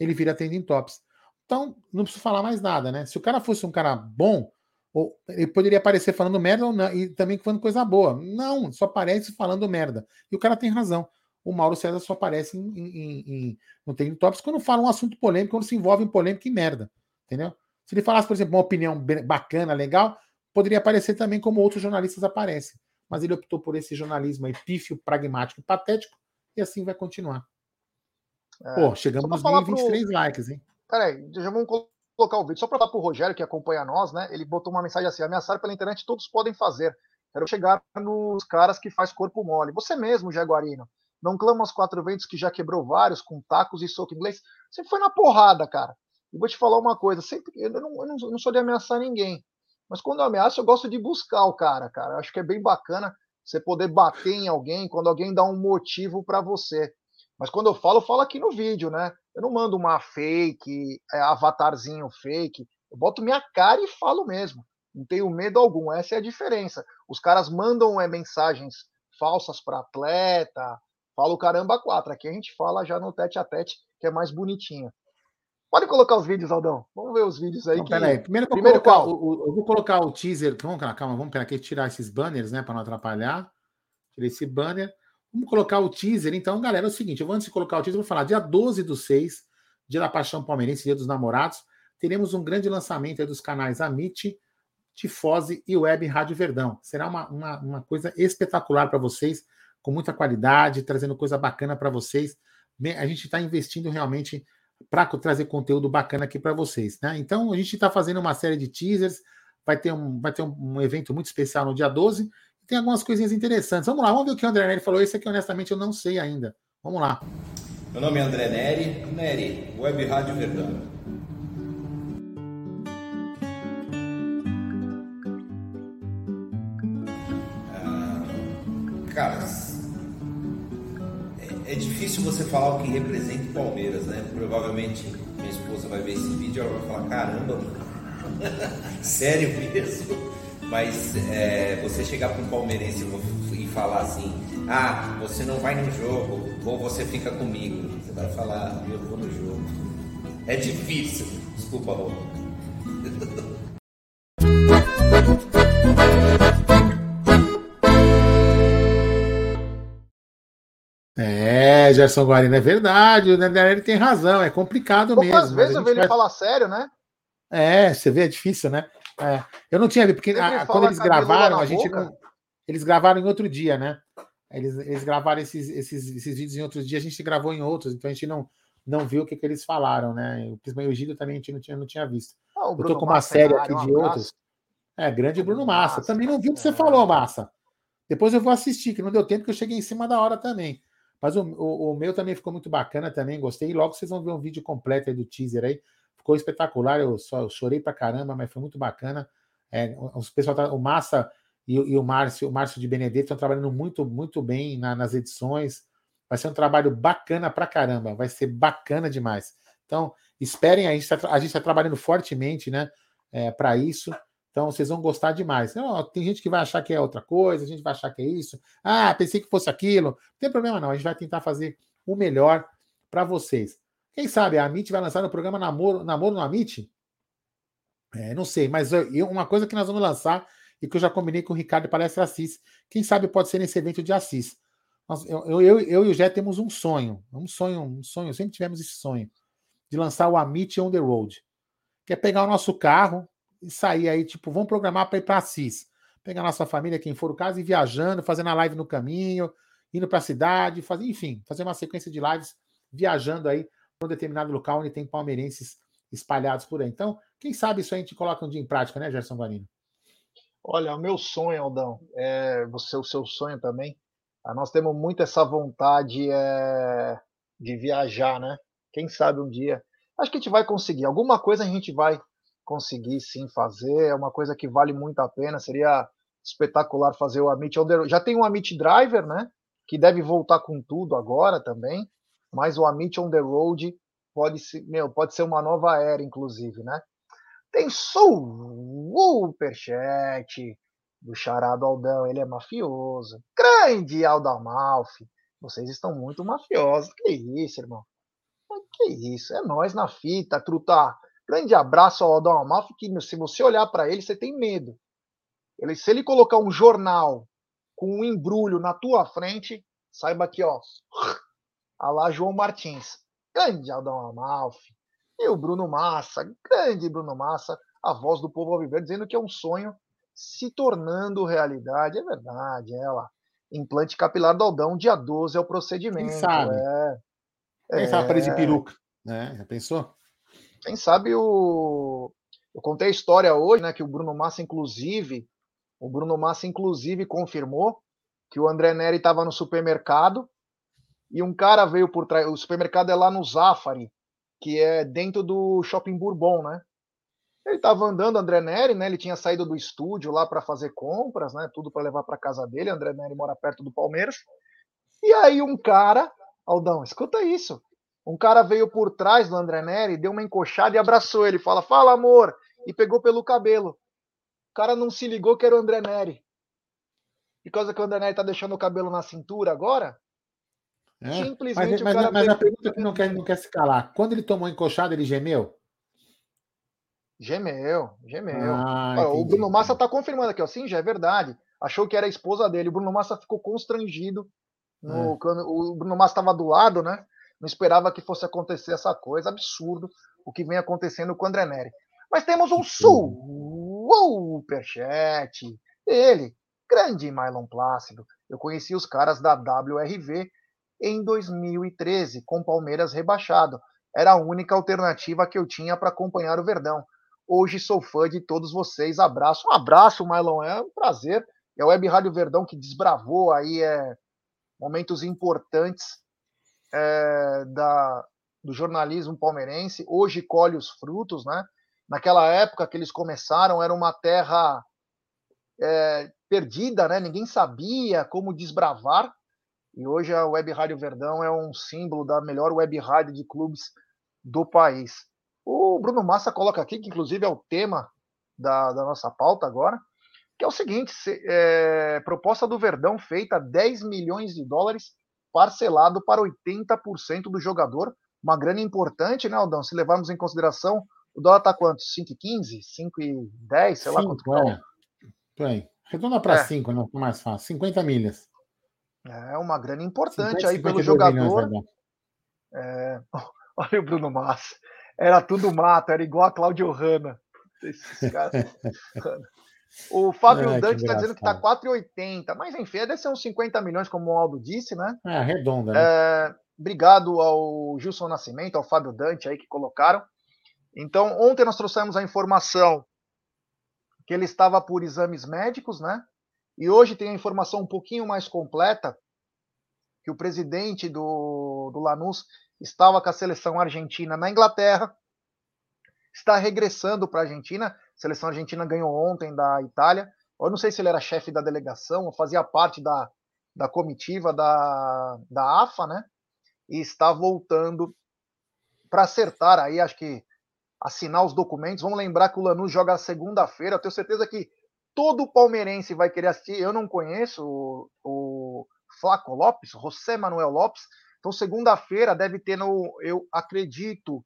Ele vira trending tops. Então, não preciso falar mais nada, né? Se o cara fosse um cara bom, ou- ele poderia aparecer falando merda ou não, e também falando coisa boa. Não, só aparece falando merda. E o cara tem razão. O Mauro César só aparece em, em, em, no Trending Topics quando fala um assunto polêmico, quando se envolve em polêmica e merda. Entendeu? Se ele falasse, por exemplo, uma opinião bacana, legal, poderia aparecer também como outros jornalistas aparecem. Mas ele optou por esse jornalismo aí, pífio, pragmático e patético, e assim vai continuar. É, Pô, chegamos nos falar pro- 1023 likes, hein? Peraí, já vamos colocar o vídeo. Só para falar pro Rogério, que acompanha nós, né? Ele botou uma mensagem assim: ameaçar pela internet todos podem fazer. Quero chegar nos caras que faz corpo mole. Você mesmo, Jaguarino. Não clama aos quatro ventos que já quebrou vários com tacos e soco inglês. Você foi na porrada, cara. E vou te falar uma coisa: sempre, eu, não, eu não- eu não sou de ameaçar ninguém. Mas quando eu ameaço, eu gosto de buscar o cara, cara. Eu acho que é bem bacana você poder bater em alguém quando alguém dá um motivo para você. Mas quando eu falo, eu falo aqui no vídeo, né? Eu não mando uma fake, é, avatarzinho fake. Eu boto minha cara e falo mesmo. Não tenho medo algum. Essa é a diferença. Os caras mandam é, mensagens falsas para atleta. Fala o caramba quatro. Aqui a gente fala já no tete a tete, que é mais bonitinho. Pode colocar os vídeos, Aldão. Vamos ver os vídeos aí. Então, que... peraí. Primeiro, Primeiro colocar qual? o, eu vou colocar o teaser. Vamos, calma, calma, vamos pegar aqui, tirar esses banners, né, para não atrapalhar. Tirei esse banner. Vamos colocar o teaser. Então, galera, é o seguinte: eu vou antes de colocar o teaser, vou falar dia 12 do 6, dia da Paixão Palmeirense, dia dos namorados. Teremos um grande lançamento dos canais Amit, Tifose e Web Rádio Verdão. Será uma, uma, uma coisa espetacular para vocês, com muita qualidade, trazendo coisa bacana para vocês. A gente está investindo realmente para trazer conteúdo bacana aqui para vocês, né? Então a gente está fazendo uma série de teasers, vai ter um, vai ter um, evento muito especial no dia 12, e tem algumas coisinhas interessantes. Vamos lá, vamos ver o que o André Neri falou. Esse aqui, honestamente, eu não sei ainda. Vamos lá. Meu nome é André Neri, Neri, Web Rádio Verdão. Ah, Cara, é, é difícil você falar o que representa o Palmeiras, né? Provavelmente minha esposa vai ver esse vídeo e ela vai falar, caramba, sério mesmo? Mas é, você chegar para um palmeirense e falar assim, ah, você não vai no jogo, ou você fica comigo. Você vai falar, eu vou no jogo. É difícil. Desculpa, Rô. É, Gerson Guarino, é verdade. O Neri tem razão, é complicado Poucas mesmo. mas vezes eu vejo ele vai- falar sério, né? É, você vê, é difícil, né? É, eu não tinha visto, porque fala quando eles a gravaram, a gente boca. não. Eles gravaram em outro dia, né? Eles, eles gravaram esses, esses, esses vídeos em outros dias, a gente gravou em outros, então a gente não, não viu o que, que eles falaram, né? O Prisma e o Gildo também a gente não tinha, não tinha visto. Ah, Eu tô com uma Massa série na aqui um de outros. É, grande Bruno Bruno Massa. Massa, Também não vi o que você é. falou, Massa. Depois eu vou assistir, que não deu tempo, que eu cheguei em cima da hora também. Mas o, o, o meu também ficou muito bacana também, gostei. E logo vocês vão ver um vídeo completo aí do teaser aí. Ficou espetacular, eu só eu chorei pra caramba, mas foi muito bacana. É, os pessoal tá- o Massa e, o- e o Márcio, o Márcio de Benedetto estão trabalhando muito, muito bem na- nas edições. Vai ser um trabalho bacana pra caramba, vai ser bacana demais. Então, esperem, a gente está trabalhando fortemente, né, para isso. Então, vocês vão gostar demais. Ó, tem gente que vai achar que é outra coisa, a gente vai achar que é isso. Ah, pensei que fosse aquilo. Não tem problema, não. A gente vai tentar fazer o melhor para vocês. Quem sabe a Amit vai lançar no programa Namoro, Namoro no Amit? É, não sei, mas uma coisa que nós vamos lançar e que eu já combinei com o Ricardo Palestra Assis. Quem sabe pode ser nesse evento de Assis. Nós- eu, eu, eu, e o Jé temos um sonho, um sonho, um sonho, sempre tivemos esse sonho, de lançar o Amit on the Road. Que é pegar o nosso carro e sair aí, tipo, vamos programar para ir para Assis. Pegar a nossa família, quem for o caso, e viajando, fazendo a live no caminho, indo para a cidade, fazer, enfim, fazer uma sequência de lives viajando aí para um determinado local onde tem palmeirenses espalhados por aí. Então, Quem sabe isso a gente coloca um dia em prática, né, Gerson Guarino? Olha, o meu sonho, Aldão, é você, o seu sonho também. Ah, nós temos muito essa vontade é, de viajar, né? Quem sabe um dia. Acho que a gente vai conseguir. Alguma coisa a gente vai conseguir sim fazer. É uma coisa que vale muito a pena. Seria espetacular fazer o Amit Já tem o Amit Driver, né? Que deve voltar com tudo agora também. Mas o Amit on the Road pode ser, meu, pode ser uma nova era, inclusive, né? Tem superchat do charado Aldão, ele é mafioso. Grande Aldo Amalfi, vocês estão muito mafiosos. Que isso, irmão? Que isso, é nós na fita, truta. Grande abraço ao Aldão Amalfi, que se você olhar para ele, você tem medo. Ele, se ele colocar um jornal com um embrulho na tua frente, saiba que, ó, a lá João Martins. Grande Aldão Amalfi. E o Bruno Massa, grande Bruno Massa, a voz do povo viver dizendo que é um sonho se tornando realidade. É verdade, ela. É Implante capilar do Aldão, dia 12 é o procedimento. Quem sabe? É, Quem é... sabe de peruca, né? Já pensou? Quem sabe o. Eu contei a história hoje, né? Que o Bruno Massa, inclusive, o Bruno Massa, inclusive, confirmou que o André Neri estava no supermercado e um cara veio por trás. O supermercado é lá no Zafari, que é dentro do Shopping Bourbon, né? Ele estava andando, André Neri, né? Ele tinha saído do estúdio lá para fazer compras, né? Tudo para levar para casa dele. André Neri mora perto do Palmeiras. E aí um cara, Aldão, escuta isso. Um cara veio por trás do André Neri, deu uma encoxada e abraçou ele. Fala, fala amor, e pegou pelo cabelo. O cara não se ligou que era o André Neri. Por causa que o André Neri tá deixando o cabelo na cintura agora, é. Simplesmente mas, mas, mas a pergunta que não quer, não quer se calar: quando ele tomou encoxada, ele gemeu? Gemeu, gemeu. Ah, o Bruno Massa está confirmando aqui, ó. Sim, já é verdade. Achou que era a esposa dele. O Bruno Massa ficou constrangido. No, é. quando, o Bruno Massa estava do lado, né? Não esperava que fosse acontecer essa coisa. Absurdo o que vem acontecendo com o André Neri. Mas temos um superchat. Ele, grande Mylon Plácido. Eu conheci os caras da WRV em 2013, com Palmeiras rebaixado. Era a única alternativa que eu tinha para acompanhar o Verdão. Hoje sou fã de todos vocês. Abraço. Um abraço, Marlon. É um prazer. É a Web Rádio Verdão que desbravou aí é, momentos importantes é, da, do jornalismo palmeirense. Hoje colhe os frutos, né? Naquela época que eles começaram, era uma terra é, perdida, né? Ninguém sabia como desbravar. E hoje a Web Rádio Verdão é um símbolo da melhor web rádio de clubes do país. O Bruno Massa coloca aqui, que inclusive é o tema da, da nossa pauta agora, que é o seguinte: se, é, proposta do Verdão feita 10 milhões de dólares, parcelado para 80% do jogador. Uma grana importante, né, Aldão? Se levarmos em consideração, o dólar está quanto? 5,15? 5,10? Sei lá quanto. É. Bem, redonda para 5, é. não mais fácil. 50 milhas. É uma grana importante aí pelo jogador. É... Olha o Bruno Massa. Era tudo mato, era igual a Claudio Hanna. o Fábio é, Dante está dizendo que está 4,80, mas enfim, deve ser uns 50 milhões, como o Aldo disse, né? É, redonda. Né? É, obrigado ao Gilson Nascimento, ao Fábio Dante aí que colocaram. Então, ontem nós trouxemos a informação que ele estava por exames médicos, né? E hoje tem a informação um pouquinho mais completa que o presidente do, do Lanús estava com a seleção argentina na Inglaterra, está regressando para a Argentina. A seleção argentina ganhou ontem da Itália. Eu não sei se ele era chefe da delegação ou fazia parte da, da comitiva da, da AFA, né? E está voltando para acertar aí, acho que assinar os documentos. Vamos lembrar que o Lanús joga segunda-feira. Eu tenho certeza que todo palmeirense vai querer assistir. Eu não conheço o, o Flaco Lopes, José Manuel Lopes. Então, segunda-feira deve ter no. Eu acredito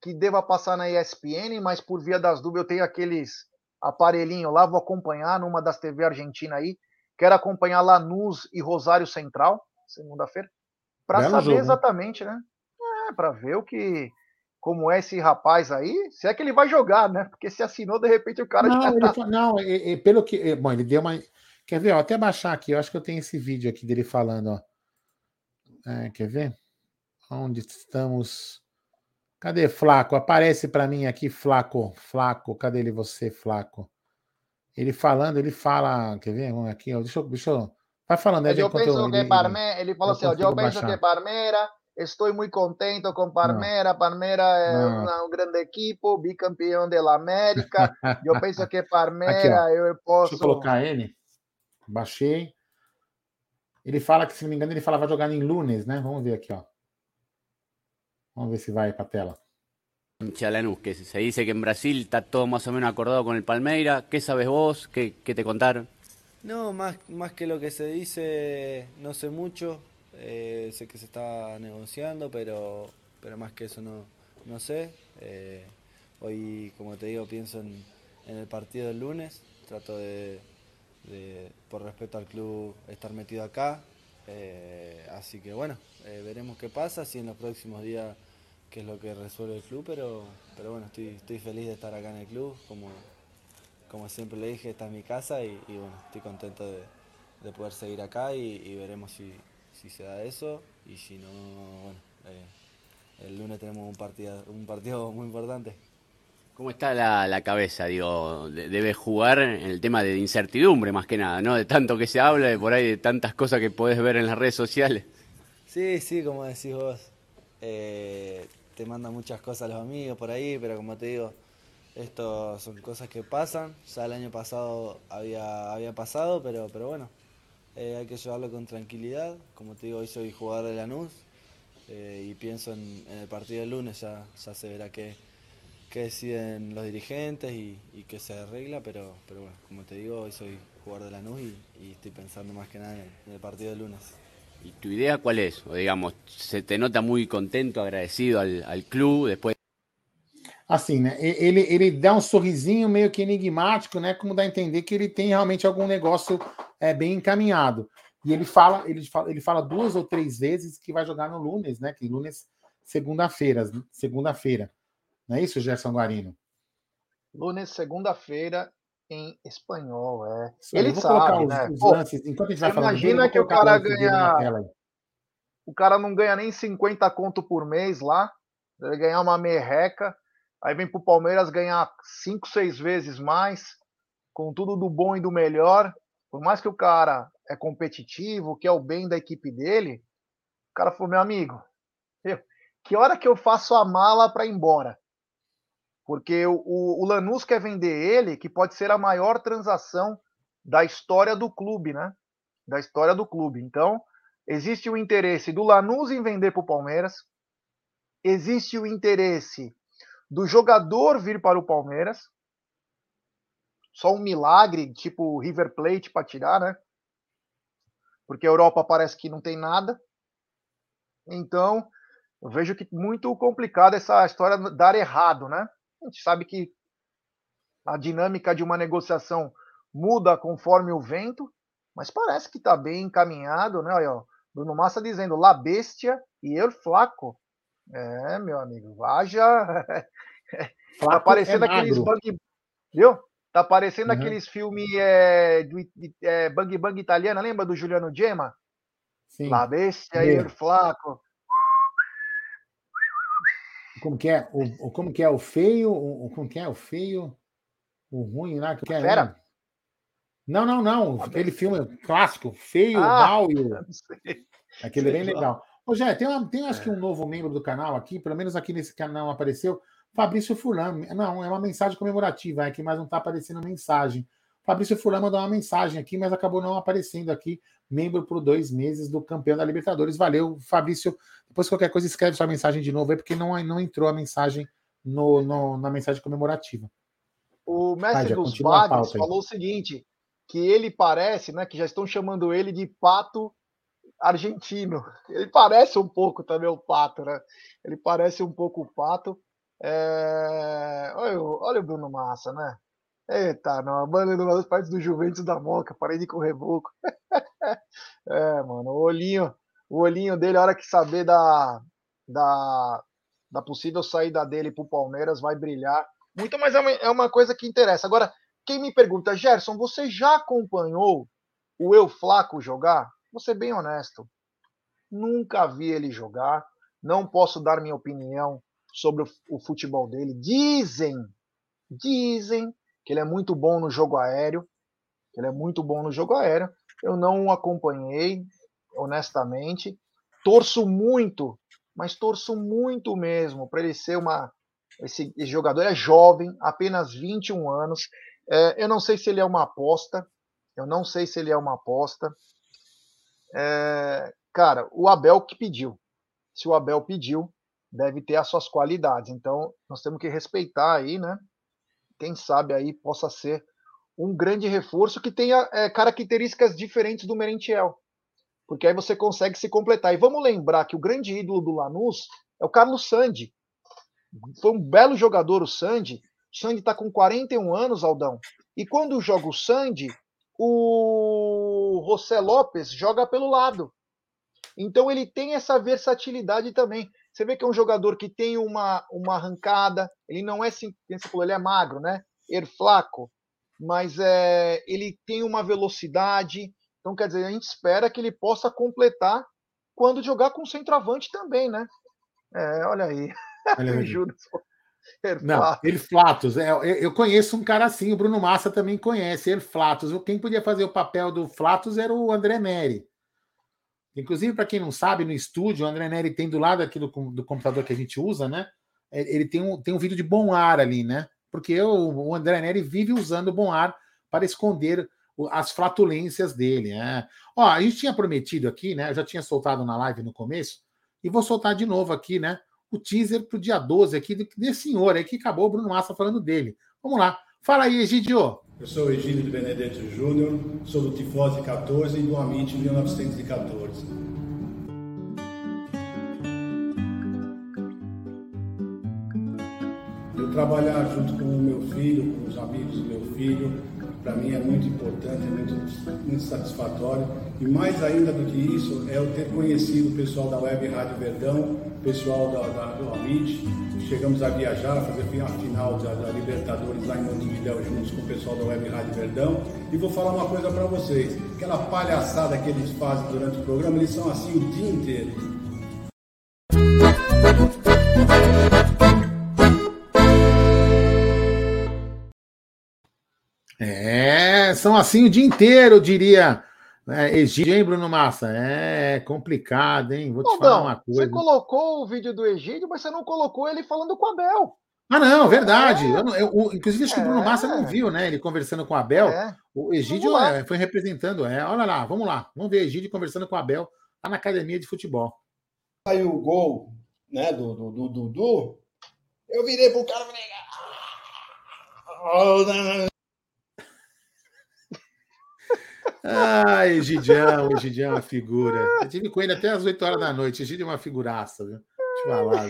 que deva passar na ESPN, mas por via das dúvidas, eu tenho aqueles aparelhinho lá, vou acompanhar numa das TV Argentina aí. Quero acompanhar Lanús e Rosário Central, segunda-feira, para saber jogo, exatamente, né? É, para ver o que como é esse rapaz aí, se é que ele vai jogar, né? Porque se assinou, de repente o cara não, já tá... Não, e, e, pelo que. Bom, ele deu uma. Quer ver? Ó, até baixar aqui, eu acho que eu tenho esse vídeo aqui dele falando, ó. É, quer ver? Onde estamos? Cadê Flaco? Aparece para mim aqui, Flaco. Flaco, cadê ele você, Flaco? Ele falando, ele fala. Quer ver? Aqui, ó. Deixa eu. Deixa eu vai falando. Eu penso que ele, Parme, ele falou assim: eu penso que Parmeira. Estou muito contente com Parmeira. Não. Parmeira é uma, um grande equipe, bicampeão da América. eu penso que Parmeira aqui, eu posso. Deixa eu colocar ele. Baixei. Ele fala que, se não me engano, ele fala vai jogar em Lunes, né? Vamos ver aqui, ó. Vamos ver si va para tela. Chalanús, que se dice que en Brasil está todo más o menos acordado con el Palmeira. ¿Qué sabes vos? ¿Qué, qué te contaron? No, más, más que lo que se dice, no sé mucho. Eh, sé que se está negociando, pero, pero más que eso no, no sé. Eh, hoy, como te digo, pienso en, el partido del lunes. Trato de, por respeto al club, estar metido acá. Eh, así que bueno, veremos qué pasa. Si en los próximos días qué es lo que resuelve el club, pero, pero bueno, estoy, feliz de estar acá en el club, como, como siempre le dije, esta es mi casa y, bueno, estoy contento de, de poder seguir acá y veremos si, si, se da eso y si no, bueno, eh, el lunes tenemos un partido, un partido muy importante. ¿Cómo está la, la, cabeza? Digo, debe jugar en el tema de incertidumbre más que nada, ¿no? De tanto que se habla, de por ahí, de tantas cosas que podés ver en las redes sociales. Sí, sí, como decís vos. Eh, te mandan muchas cosas los amigos por ahí, pero como te digo, esto son cosas que pasan. Ya el año pasado había, había pasado, pero, pero bueno, eh, hay que llevarlo con tranquilidad. Como te digo, hoy soy jugador de Lanús eh, y pienso en, el partido del lunes, ya, ya se verá qué, deciden los dirigentes y, qué se arregla, pero, pero bueno, como te digo, hoy soy jugador de Lanús y, y estoy pensando más que nada en el partido del lunes. ¿Y tu idea cuál es? O digamos, se te nota muy contento, agradecido al, clube depois. Assim, né? Ele, ele dá um sorrisinho meio que enigmático, né? Como dá a entender que ele tem realmente algum negócio é, bem encaminhado. E ele fala, ele fala, ele fala duas ou três vezes que vai jogar no Lunes, né? Que Lunes, segunda-feira, segunda-feira. Não é isso, Gerson Guarino? Lunes, segunda-feira, em espanhol, é. Sim, ele sabe, os, né? Os Pô, enquanto a gente vai falando imagina dele, que o cara ganha. O cara não ganha nem 50 conto por mês lá. Ele ganhar uma merreca. Aí vem pro Palmeiras ganhar 5, 6 vezes mais. Com tudo do bom e do melhor. Por mais que o cara é competitivo, que é o bem da equipe dele. O cara falou, meu amigo, eu, que hora que eu faço a mala para ir embora? Porque o, o, Lanús quer vender ele, que pode ser a maior transação da história do clube, né? Da história do clube. Então, existe o interesse do Lanús em vender para o Palmeiras, existe o interesse do jogador vir para o Palmeiras. Só um milagre, tipo River Plate para tirar, né? Porque a Europa parece que não tem nada. Então, eu vejo que muito complicado essa história dar errado, né? A gente sabe que a dinâmica de uma negociação muda conforme o vento, mas parece que está bem encaminhado, né? Olha, ó, Bruno Massa dizendo La Bestia e El Flaco. É, meu amigo, haja. tá parecendo é aqueles bang. Viu? Tá parecendo uhum. aqueles filmes é, de, de, é, Bang Bang italiana, lembra do Juliano Gemma? Sim. La Bestia e El Flaco. Como que é? O, como que é o feio? O, como que é o feio? O ruim lá? Que é, Fera? Não, não, não. Aquele filme clássico, feio, ah, mal e o... Aquele é bem legal. Ô, Jé, tem, uma, tem acho que um é. novo membro do canal aqui, pelo menos aqui nesse canal apareceu, Fabrício Fulano. Não, é uma mensagem comemorativa aqui, mas não está aparecendo mensagem. Fabrício Fulano mandou uma mensagem aqui, mas acabou não aparecendo aqui membro por dois meses do campeão da Libertadores. Valeu, Fabrício. Depois, qualquer coisa, escreve sua mensagem de novo aí, porque não, não entrou a mensagem no, no na mensagem comemorativa. O mestre Vai, dos Bagres falou o seguinte: que ele parece, né? Que já estão chamando ele de pato argentino. Ele parece um pouco também o pato, né? Ele parece um pouco o pato. É... Olha, olha o Bruno Massa, né? Eita, não, a banda das partes do Juventus da Moca, parei de correr pouco. é, mano, o olhinho, o olhinho dele, a hora que saber da, da, da possível saída dele pro Palmeiras, vai brilhar. Muito, mas é uma, é uma coisa que interessa. Agora, quem me pergunta, Gerson, você já acompanhou o Eu Flaco jogar? Vou ser bem honesto. Nunca vi ele jogar. Não posso dar minha opinião sobre o, futebol dele. Dizem, dizem que ele é muito bom no jogo aéreo. que Ele é muito bom no jogo aéreo. Eu não o acompanhei, honestamente. Torço muito, mas torço muito mesmo para ele ser uma. Esse, esse, jogador é jovem, apenas 21 anos. É, eu não sei se ele é uma aposta. Eu não sei se ele é uma aposta. É, cara, o Abel que pediu. Se o Abel pediu, deve ter as suas qualidades. Então, nós temos que respeitar aí, né? Quem sabe aí possa ser um grande reforço que tenha é, características diferentes do Merentiel. Porque aí você consegue se completar. E vamos lembrar que o grande ídolo do Lanús é o Carlos Sandi. Foi um belo jogador o Sandi. O Sandi está com 41 anos, Aldão. E quando joga o Sandi, o José Lopes joga pelo lado. Então ele tem essa versatilidade também. Você vê que é um jogador que tem uma, uma arrancada, ele não é assim, falou, ele é magro, né? Er flaco, mas é, ele tem uma velocidade. Então, quer dizer, a gente espera que ele possa completar quando jogar com centroavante também, né? É, olha aí. Olha aí. Não, ele Flatos. É, eu conheço um cara assim, o Bruno Massa também conhece, ele Flatos. Quem podia fazer o papel do Flatos era o André Neri. Inclusive, para quem não sabe, no estúdio, o André Neri tem do lado aqui do, do computador que a gente usa, né? É, ele tem um, tem um vídeo de bom ar ali, né? Porque o, o André Neri vive usando o bom ar para esconder as flatulências dele. Né? Ó, a gente tinha prometido aqui, né? Eu já tinha soltado na live no começo, e vou soltar de novo aqui, né? O teaser para o dia 12 aqui desse senhor aí que acabou o Bruno Massa falando dele. Vamos lá. Fala aí, Egidio. Eu sou Egílio de Benedetto Júnior, sou do Tifose 14 e do Amit 1914. Eu trabalhar junto com o meu filho, com os amigos do meu filho, para mim é muito importante, é muito, muito satisfatório. E mais ainda do que isso, é eu ter conhecido o pessoal da Web Rádio Verdão, o pessoal da, da, do Amit. Chegamos a viajar, a fazer a final da, da, Libertadores lá em Montevideo juntos com o pessoal da Web Rádio Verdão. E vou falar uma coisa para vocês: aquela palhaçada que eles fazem durante o programa, eles são assim o dia inteiro. São assim o dia inteiro, diria é, Egídio, hein, Bruno Massa? É complicado, hein? Vou te Ô, falar uma coisa. Você colocou o vídeo do Egídio, mas você não colocou ele falando com o Abel. Ah, não, verdade. É. Eu, eu, inclusive, acho que o Bruno Massa não é. viu, né? Ele conversando com o Abel. É. O Egídio é, foi representando. É. Olha lá, vamos lá. Vamos ver Egídio conversando com o Abel lá na academia de futebol. Aí o gol né, do Dudu, do, do, do, eu virei pro cara e falei. Ah, ah, Egidião, Egidião é uma figura. Eu tive com ele até às 8 horas da noite. Egidio é uma figuraça, viu? Eu falar.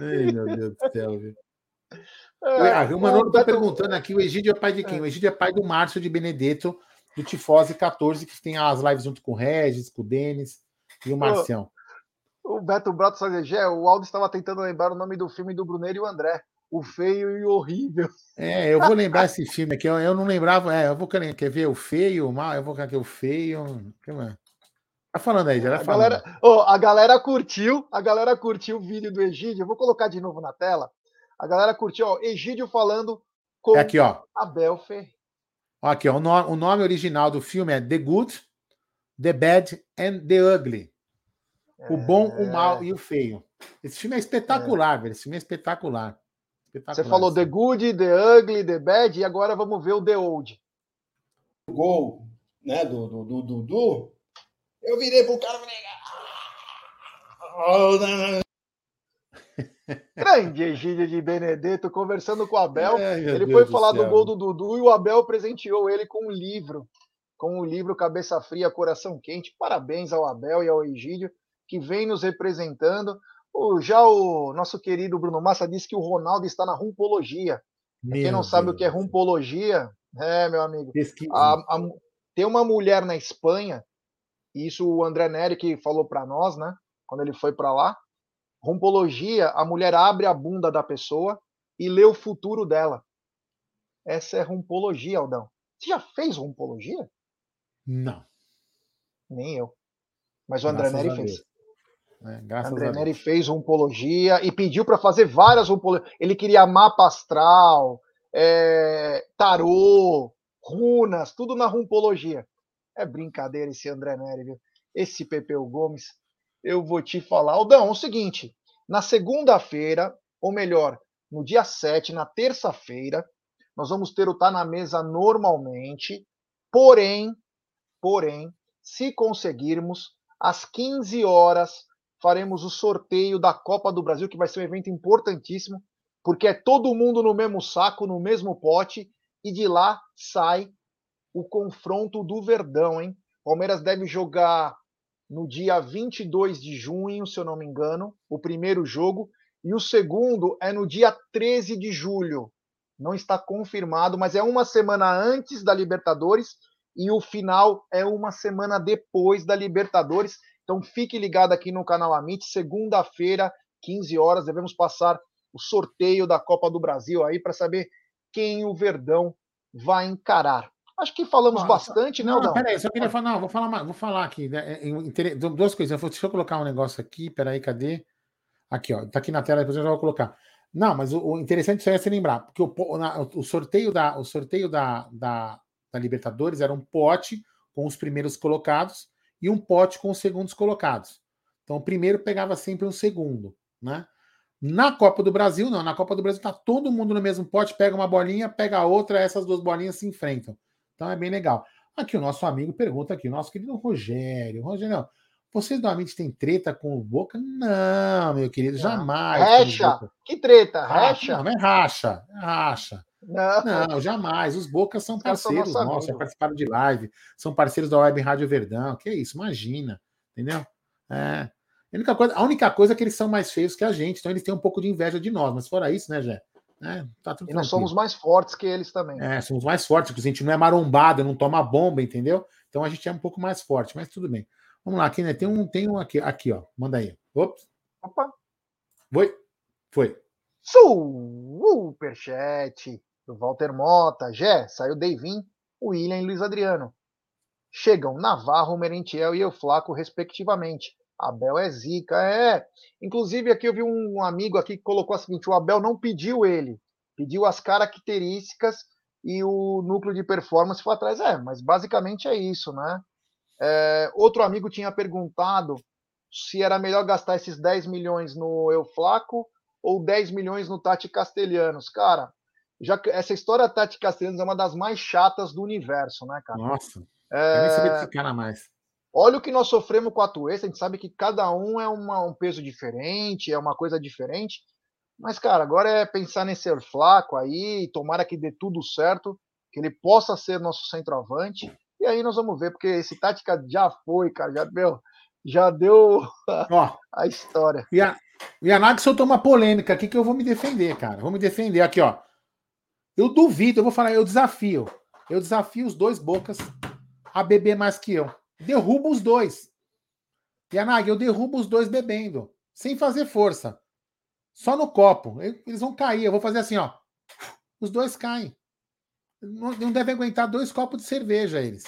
Ai, meu Deus do céu, viu? Ah, o Manolo está perguntando aqui: o Egídio é pai de quem? O Egídio é pai do Márcio de Benedetto, do Tifose 14, que tem as lives junto com o Regis, com o Denis e o Marcião. O Beto Brato Sagegé, o Aldo estava tentando lembrar o nome do filme do Brunner e o André o feio e o horrível. É, eu vou lembrar esse filme aqui. Eu, eu não lembrava. É, eu vou querer, quer ver o feio, o mal. Eu vou querer o feio. Que Tá falando aí, já tá a galera, oh, a galera curtiu, a galera curtiu o vídeo do Egídio. Eu vou colocar de novo na tela. A galera curtiu, ó, Egídio falando com é aqui, ó. Abel Ferreira. Aqui, ó, o, nome, o nome original do filme é The Good, The Bad and The Ugly. O bom, o mal é. e o feio. Esse filme é espetacular, é. velho. Esse filme é espetacular. Você falou The Good, The Ugly, The Bad, e agora vamos ver o The Old. O gol né, do Dudu, do, do, do, eu virei pro cara e Grande Egídio de Benedetto conversando com o Abel. É, ele foi falar do, do gol do Dudu e o Abel presenteou ele com um livro, com o um livro Cabeça Fria, Coração Quente. Parabéns ao Abel e ao Egídio, que vem nos representando. O, já o nosso querido Bruno Massa disse que o Ronaldo está na rumpologia. Quem não Deus. sabe o que é rumpologia, é, meu amigo. A, a, tem uma mulher na Espanha, e isso o André Neri que falou para nós, né? Quando ele foi para lá. Rumpologia, a mulher abre a bunda da pessoa e lê o futuro dela. Essa é rumpologia, Aldão. Você já fez rumpologia? Não. Nem eu. Mas o André Graças Neri fez. Né? Graças André a Neri fez rumpologia e pediu para fazer várias rumpologias. Ele queria mapa astral, é, tarô, runas, tudo na rumpologia. É brincadeira esse André Neri, viu? Esse Pepeu Gomes, eu vou te falar. Aldão, é o seguinte, na segunda-feira, ou melhor, no dia 7, na terça-feira, nós vamos ter o Tá na Mesa normalmente, porém, porém, se conseguirmos, às 15 horas, faremos o sorteio da Copa do Brasil, que vai ser um evento importantíssimo, porque é todo mundo no mesmo saco, no mesmo pote, e de lá sai o confronto do Verdão, hein? Palmeiras deve jogar no dia 22 de junho, se eu não me engano, o primeiro jogo, e o segundo é no dia 13 de julho. Não está confirmado, mas é uma semana antes da Libertadores e o final é uma semana depois da Libertadores. Então fique ligado aqui no canal Amit, segunda-feira, 15 horas, devemos passar o sorteio da Copa do Brasil aí para saber quem o Verdão vai encarar. Acho que falamos bastante, né, Não, Aldão? peraí, só queria falar, não, vou falar, mais- vou falar aqui, né, é, é, duas coisas. Deixa eu colocar um negócio aqui, peraí, cadê? Aqui, ó, tá aqui na tela, depois eu já vou colocar. Não, mas o, o interessante só é se lembrar, porque o, na- o sorteio da, o sorteio da, da, da Libertadores era um pote com os primeiros colocados e um pote com os segundos colocados. Então, o primeiro pegava sempre um segundo, né? Na Copa do Brasil, não. Na Copa do Brasil tá todo mundo no mesmo pote, pega uma bolinha, pega a outra, essas duas bolinhas se enfrentam. Então é bem legal. Aqui o nosso amigo pergunta aqui, o nosso querido Rogério. Rogério, vocês normalmente têm treta com o Boca? Não, meu querido, jamais. Boca. Que treta, recha? Não, é racha, é racha. Não, Não, jamais. Os Bocas são parceiros nosso nossos, já participaram de live, são parceiros da Web Rádio Verdão. Que isso, imagina, entendeu? É. A única, coisa, a única coisa é que eles são mais feios que a gente, então eles têm um pouco de inveja de nós, mas fora isso, né, Jé? É, tá E nós somos mais fortes que eles também. É, somos mais fortes, porque a gente não é marombado, não toma bomba, entendeu? Então a gente é um pouco mais forte, mas tudo bem. Vamos lá, aqui, né? Tem um, tem um aqui, aqui, ó. Manda aí. Ops, Opa! foi. Foi. Superchat do Walter Mota. Gé, saiu Deivin, William e Luiz Adriano. Chegam Navarro, Merentiel e Euflaco, respectivamente. Abel é zica, é. Inclusive, aqui eu vi um amigo aqui que colocou o seguinte: o Abel não pediu ele, pediu as características e o núcleo de performance foi atrás. É, mas basicamente é isso, né? É, outro amigo tinha perguntado se era melhor gastar esses 10 milhões no Euflaco ou 10 milhões no Tati Castelhanos. Cara, já essa história Tati Castelhanos é uma das mais chatas do universo, né, cara? Nossa, quero nem saber É, desse cara mais. olha o que nós sofremos com a Tuesta, a gente sabe que cada um é uma- um peso diferente, é uma coisa diferente. Mas, cara, agora é pensar nesse Flaco aí, tomara que dê tudo certo, que ele possa ser nosso centroavante. E aí nós vamos ver, porque esse tática já foi, cara, já, meu, já deu Ó, a história. E a, e a Nag soltou uma polêmica aqui que eu vou me defender, cara. Vou me defender aqui, ó. Eu duvido, eu vou falar, eu desafio. Eu desafio os dois bocas a beber mais que eu. Derrubo os dois. E a Nag, eu derrubo os dois bebendo, sem fazer força. Só no copo. Eles vão cair. Eu vou fazer assim, ó. Os dois caem. Não, não devem aguentar dois copos de cerveja, eles.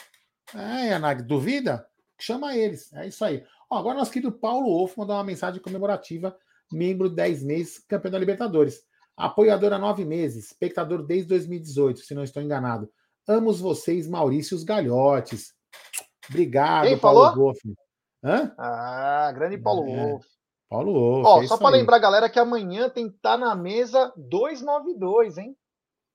É, Yanag, duvida? Chama eles. É isso aí. Ó, agora nosso querido Paulo Wolff mandou uma mensagem comemorativa, membro 10 meses, campeão da Libertadores. Apoiador há 9 meses, espectador desde 2018, se não estou enganado. Amos vocês, Maurício os Galhotes. Obrigado, Quem Paulo? Wolff. Hã? Ah, grande Paulo É, Wolff. Paulo Wolff. Ó, é só para lembrar, galera, que amanhã tem Tá na Mesa 292, hein?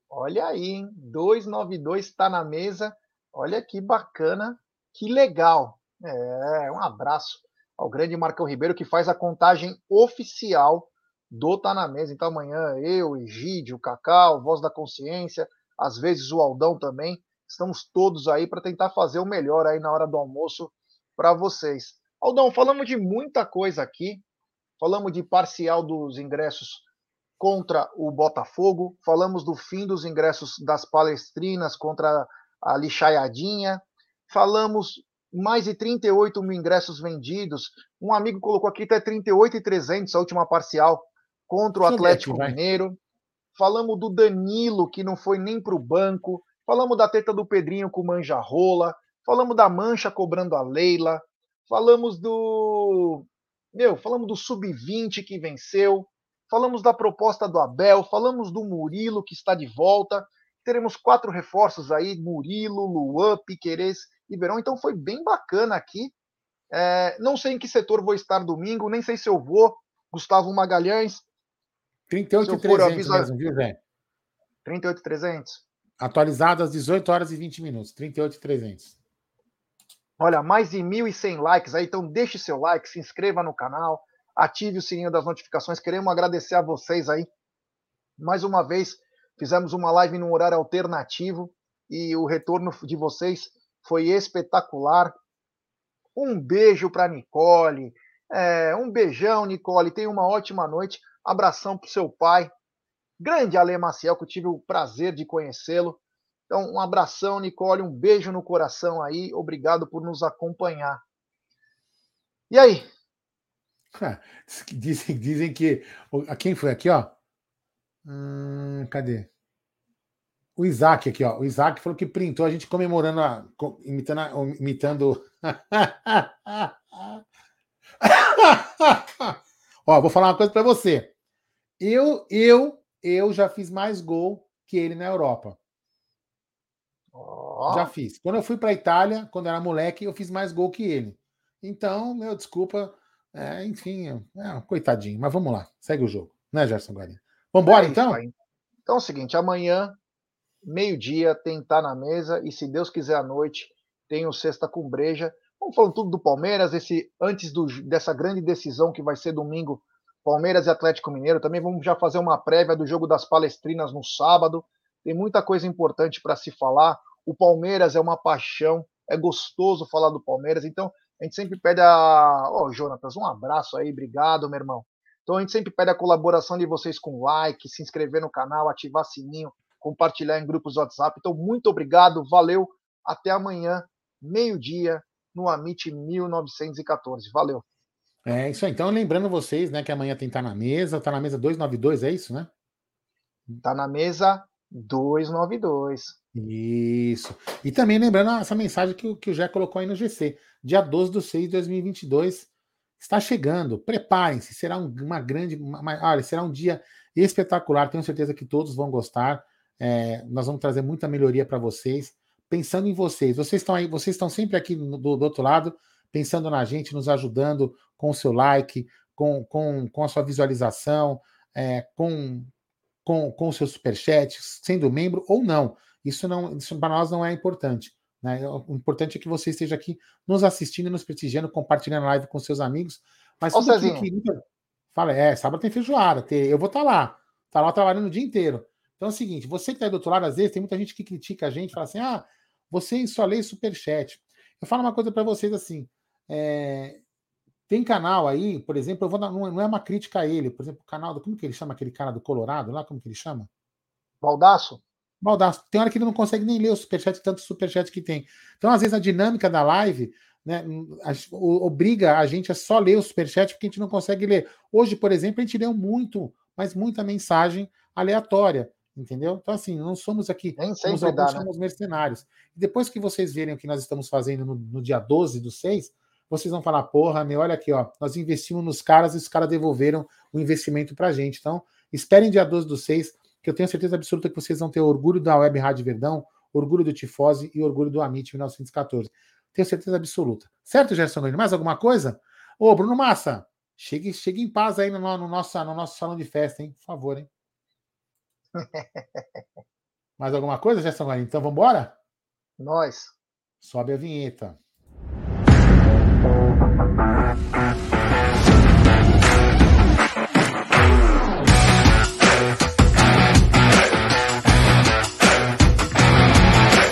Olha aí, hein? 292 tá na mesa. Olha que bacana, que legal. É, um abraço ao grande Marcão Ribeiro, que faz a contagem oficial do Tá na Mesa. Então amanhã eu, Egídio, Cacau, Voz da Consciência, às vezes o Aldão também, estamos todos aí para tentar fazer o melhor aí na hora do almoço para vocês. Aldão, falamos de muita coisa aqui. Falamos de parcial dos ingressos contra o Botafogo, falamos do fim dos ingressos das palestrinas contra a lixaiadinha, falamos mais de 38 mil ingressos vendidos. Um amigo colocou aqui até 38,300 a última parcial contra o ver Atlético vai. Mineiro. Falamos do Danilo, que não foi nem para o banco. Falamos da teta do Pedrinho com o Manjarrola. Falamos da Mancha cobrando a Leila. Falamos do meu, falamos do sub-20 que venceu, falamos da proposta do Abel, falamos do Murilo que está de volta. Teremos quatro reforços aí: Murilo, Luan, Piquerez e Verão. Então foi bem bacana aqui. É, não sei em que setor vou estar domingo, nem sei se eu vou. Gustavo Magalhães. 38,300 avisa... mesmo, viu, Zé? 38,300. Atualizado às 18 horas e 20 minutos. 38,300. Olha, mais de 1.100 likes aí, então deixe seu like, se inscreva no canal, ative o sininho das notificações. Queremos agradecer a vocês aí. Mais uma vez, fizemos uma live num horário alternativo e o retorno de vocês foi espetacular. Um beijo para Nicole, é, um beijão, Nicole. Tenha uma ótima noite. Abração para seu pai, grande Ale Maciel, que eu tive o prazer de conhecê-lo. Então, um abração, Nicole, um beijo no coração aí. Obrigado por nos acompanhar. E aí? Dizem, dizem que. Quem foi aqui, ó? Hum, cadê? O Isaac aqui, ó. O Isaac falou que printou a gente comemorando, a, imitando. A, imitando... ó, vou falar uma coisa para você. Eu, eu, eu já fiz mais gol que ele na Europa. Oh. Já fiz. Quando eu fui para a Itália, quando era moleque, eu fiz mais gol que ele. Então, meu, desculpa. É, enfim, é, coitadinho. Mas vamos lá, segue o jogo, né, Gerson Guarino? Vamos embora, é então? Então é o seguinte: amanhã, meio-dia, tem Tá na Mesa, e se Deus quiser à noite, tem o Sexta com Breja. Vamos falando tudo do Palmeiras, esse, antes do, dessa grande decisão que vai ser domingo, Palmeiras e Atlético Mineiro. Também vamos já fazer uma prévia do jogo das Palestrinas no sábado. Tem muita coisa importante para se falar. O Palmeiras é uma paixão, é gostoso falar do Palmeiras. Então, a gente sempre pede a. Ó, oh, Jonatas, um abraço aí, obrigado, meu irmão. Então, a gente sempre pede a colaboração de vocês com like, se inscrever no canal, ativar sininho, compartilhar em grupos WhatsApp. Então, muito obrigado, valeu. Até amanhã, meio-dia, no Amit 1914. Valeu. É isso aí. Então, lembrando vocês, né, que amanhã tem Tá na Mesa, Tá na Mesa 292, é isso, né? Tá na Mesa 292. Isso. E também lembrando essa mensagem que, que o Jé colocou aí no GC. Dia 12 de 6 de 2022 está chegando. Preparem-se. Será um, uma grande. Uma, olha, será um dia espetacular. Tenho certeza que todos vão gostar. É, nós vamos trazer muita melhoria para vocês. Pensando em vocês. Vocês estão aí, vocês estão sempre aqui do, do outro lado, pensando na gente, nos ajudando com o seu like, com, com, com a sua visualização, é, com, com, com o seu superchat, sendo membro ou não. Isso não, isso para nós não é importante. Né? O importante é que você esteja aqui nos assistindo, nos prestigiando, compartilhando a live com seus amigos. Mas Ô, Cezinho. Que... Fala, é, sábado tem feijoada, eu vou estar tá lá, tá lá trabalhando o dia inteiro. Então é o seguinte, você que está aí do outro lado, às vezes tem muita gente que critica a gente, fala assim, ah, você só lê superchat. Eu falo uma coisa para vocês assim, é, tem canal aí, por exemplo, eu vou dar, não é uma crítica a ele, por exemplo, o canal do, como que ele chama aquele cara do Colorado lá, como que ele chama? Baldaço? Baldaço. Tem hora que ele não consegue nem ler o superchat, tanto superchat que tem. Então, às vezes, a dinâmica da live né, obriga a gente a só ler o superchat porque a gente não consegue ler. Hoje, por exemplo, a gente leu muito, mas muita mensagem aleatória, entendeu? Então, assim, não somos aqui, Nem somos, dá, né? somos mercenários. Depois que vocês verem o que nós estamos fazendo no, no dia 12 do 6, vocês vão falar, porra, meu, olha aqui, ó, nós investimos nos caras e os caras devolveram o investimento pra gente. Então, esperem dia 12 do 6, que eu tenho certeza absoluta que vocês vão ter orgulho da Web Rádio Verdão, orgulho do Tifose e orgulho do Amit 1914. Tenho certeza absoluta. Certo, Gerson Grande? Mais alguma coisa? Ô, Bruno Massa, chegue, chegue em paz aí no, no, nosso, no nosso salão de festa, hein? Por favor, hein? Mais alguma coisa, Gerson Grande? Então vamos embora? Nós. Sobe a vinheta. Thank you.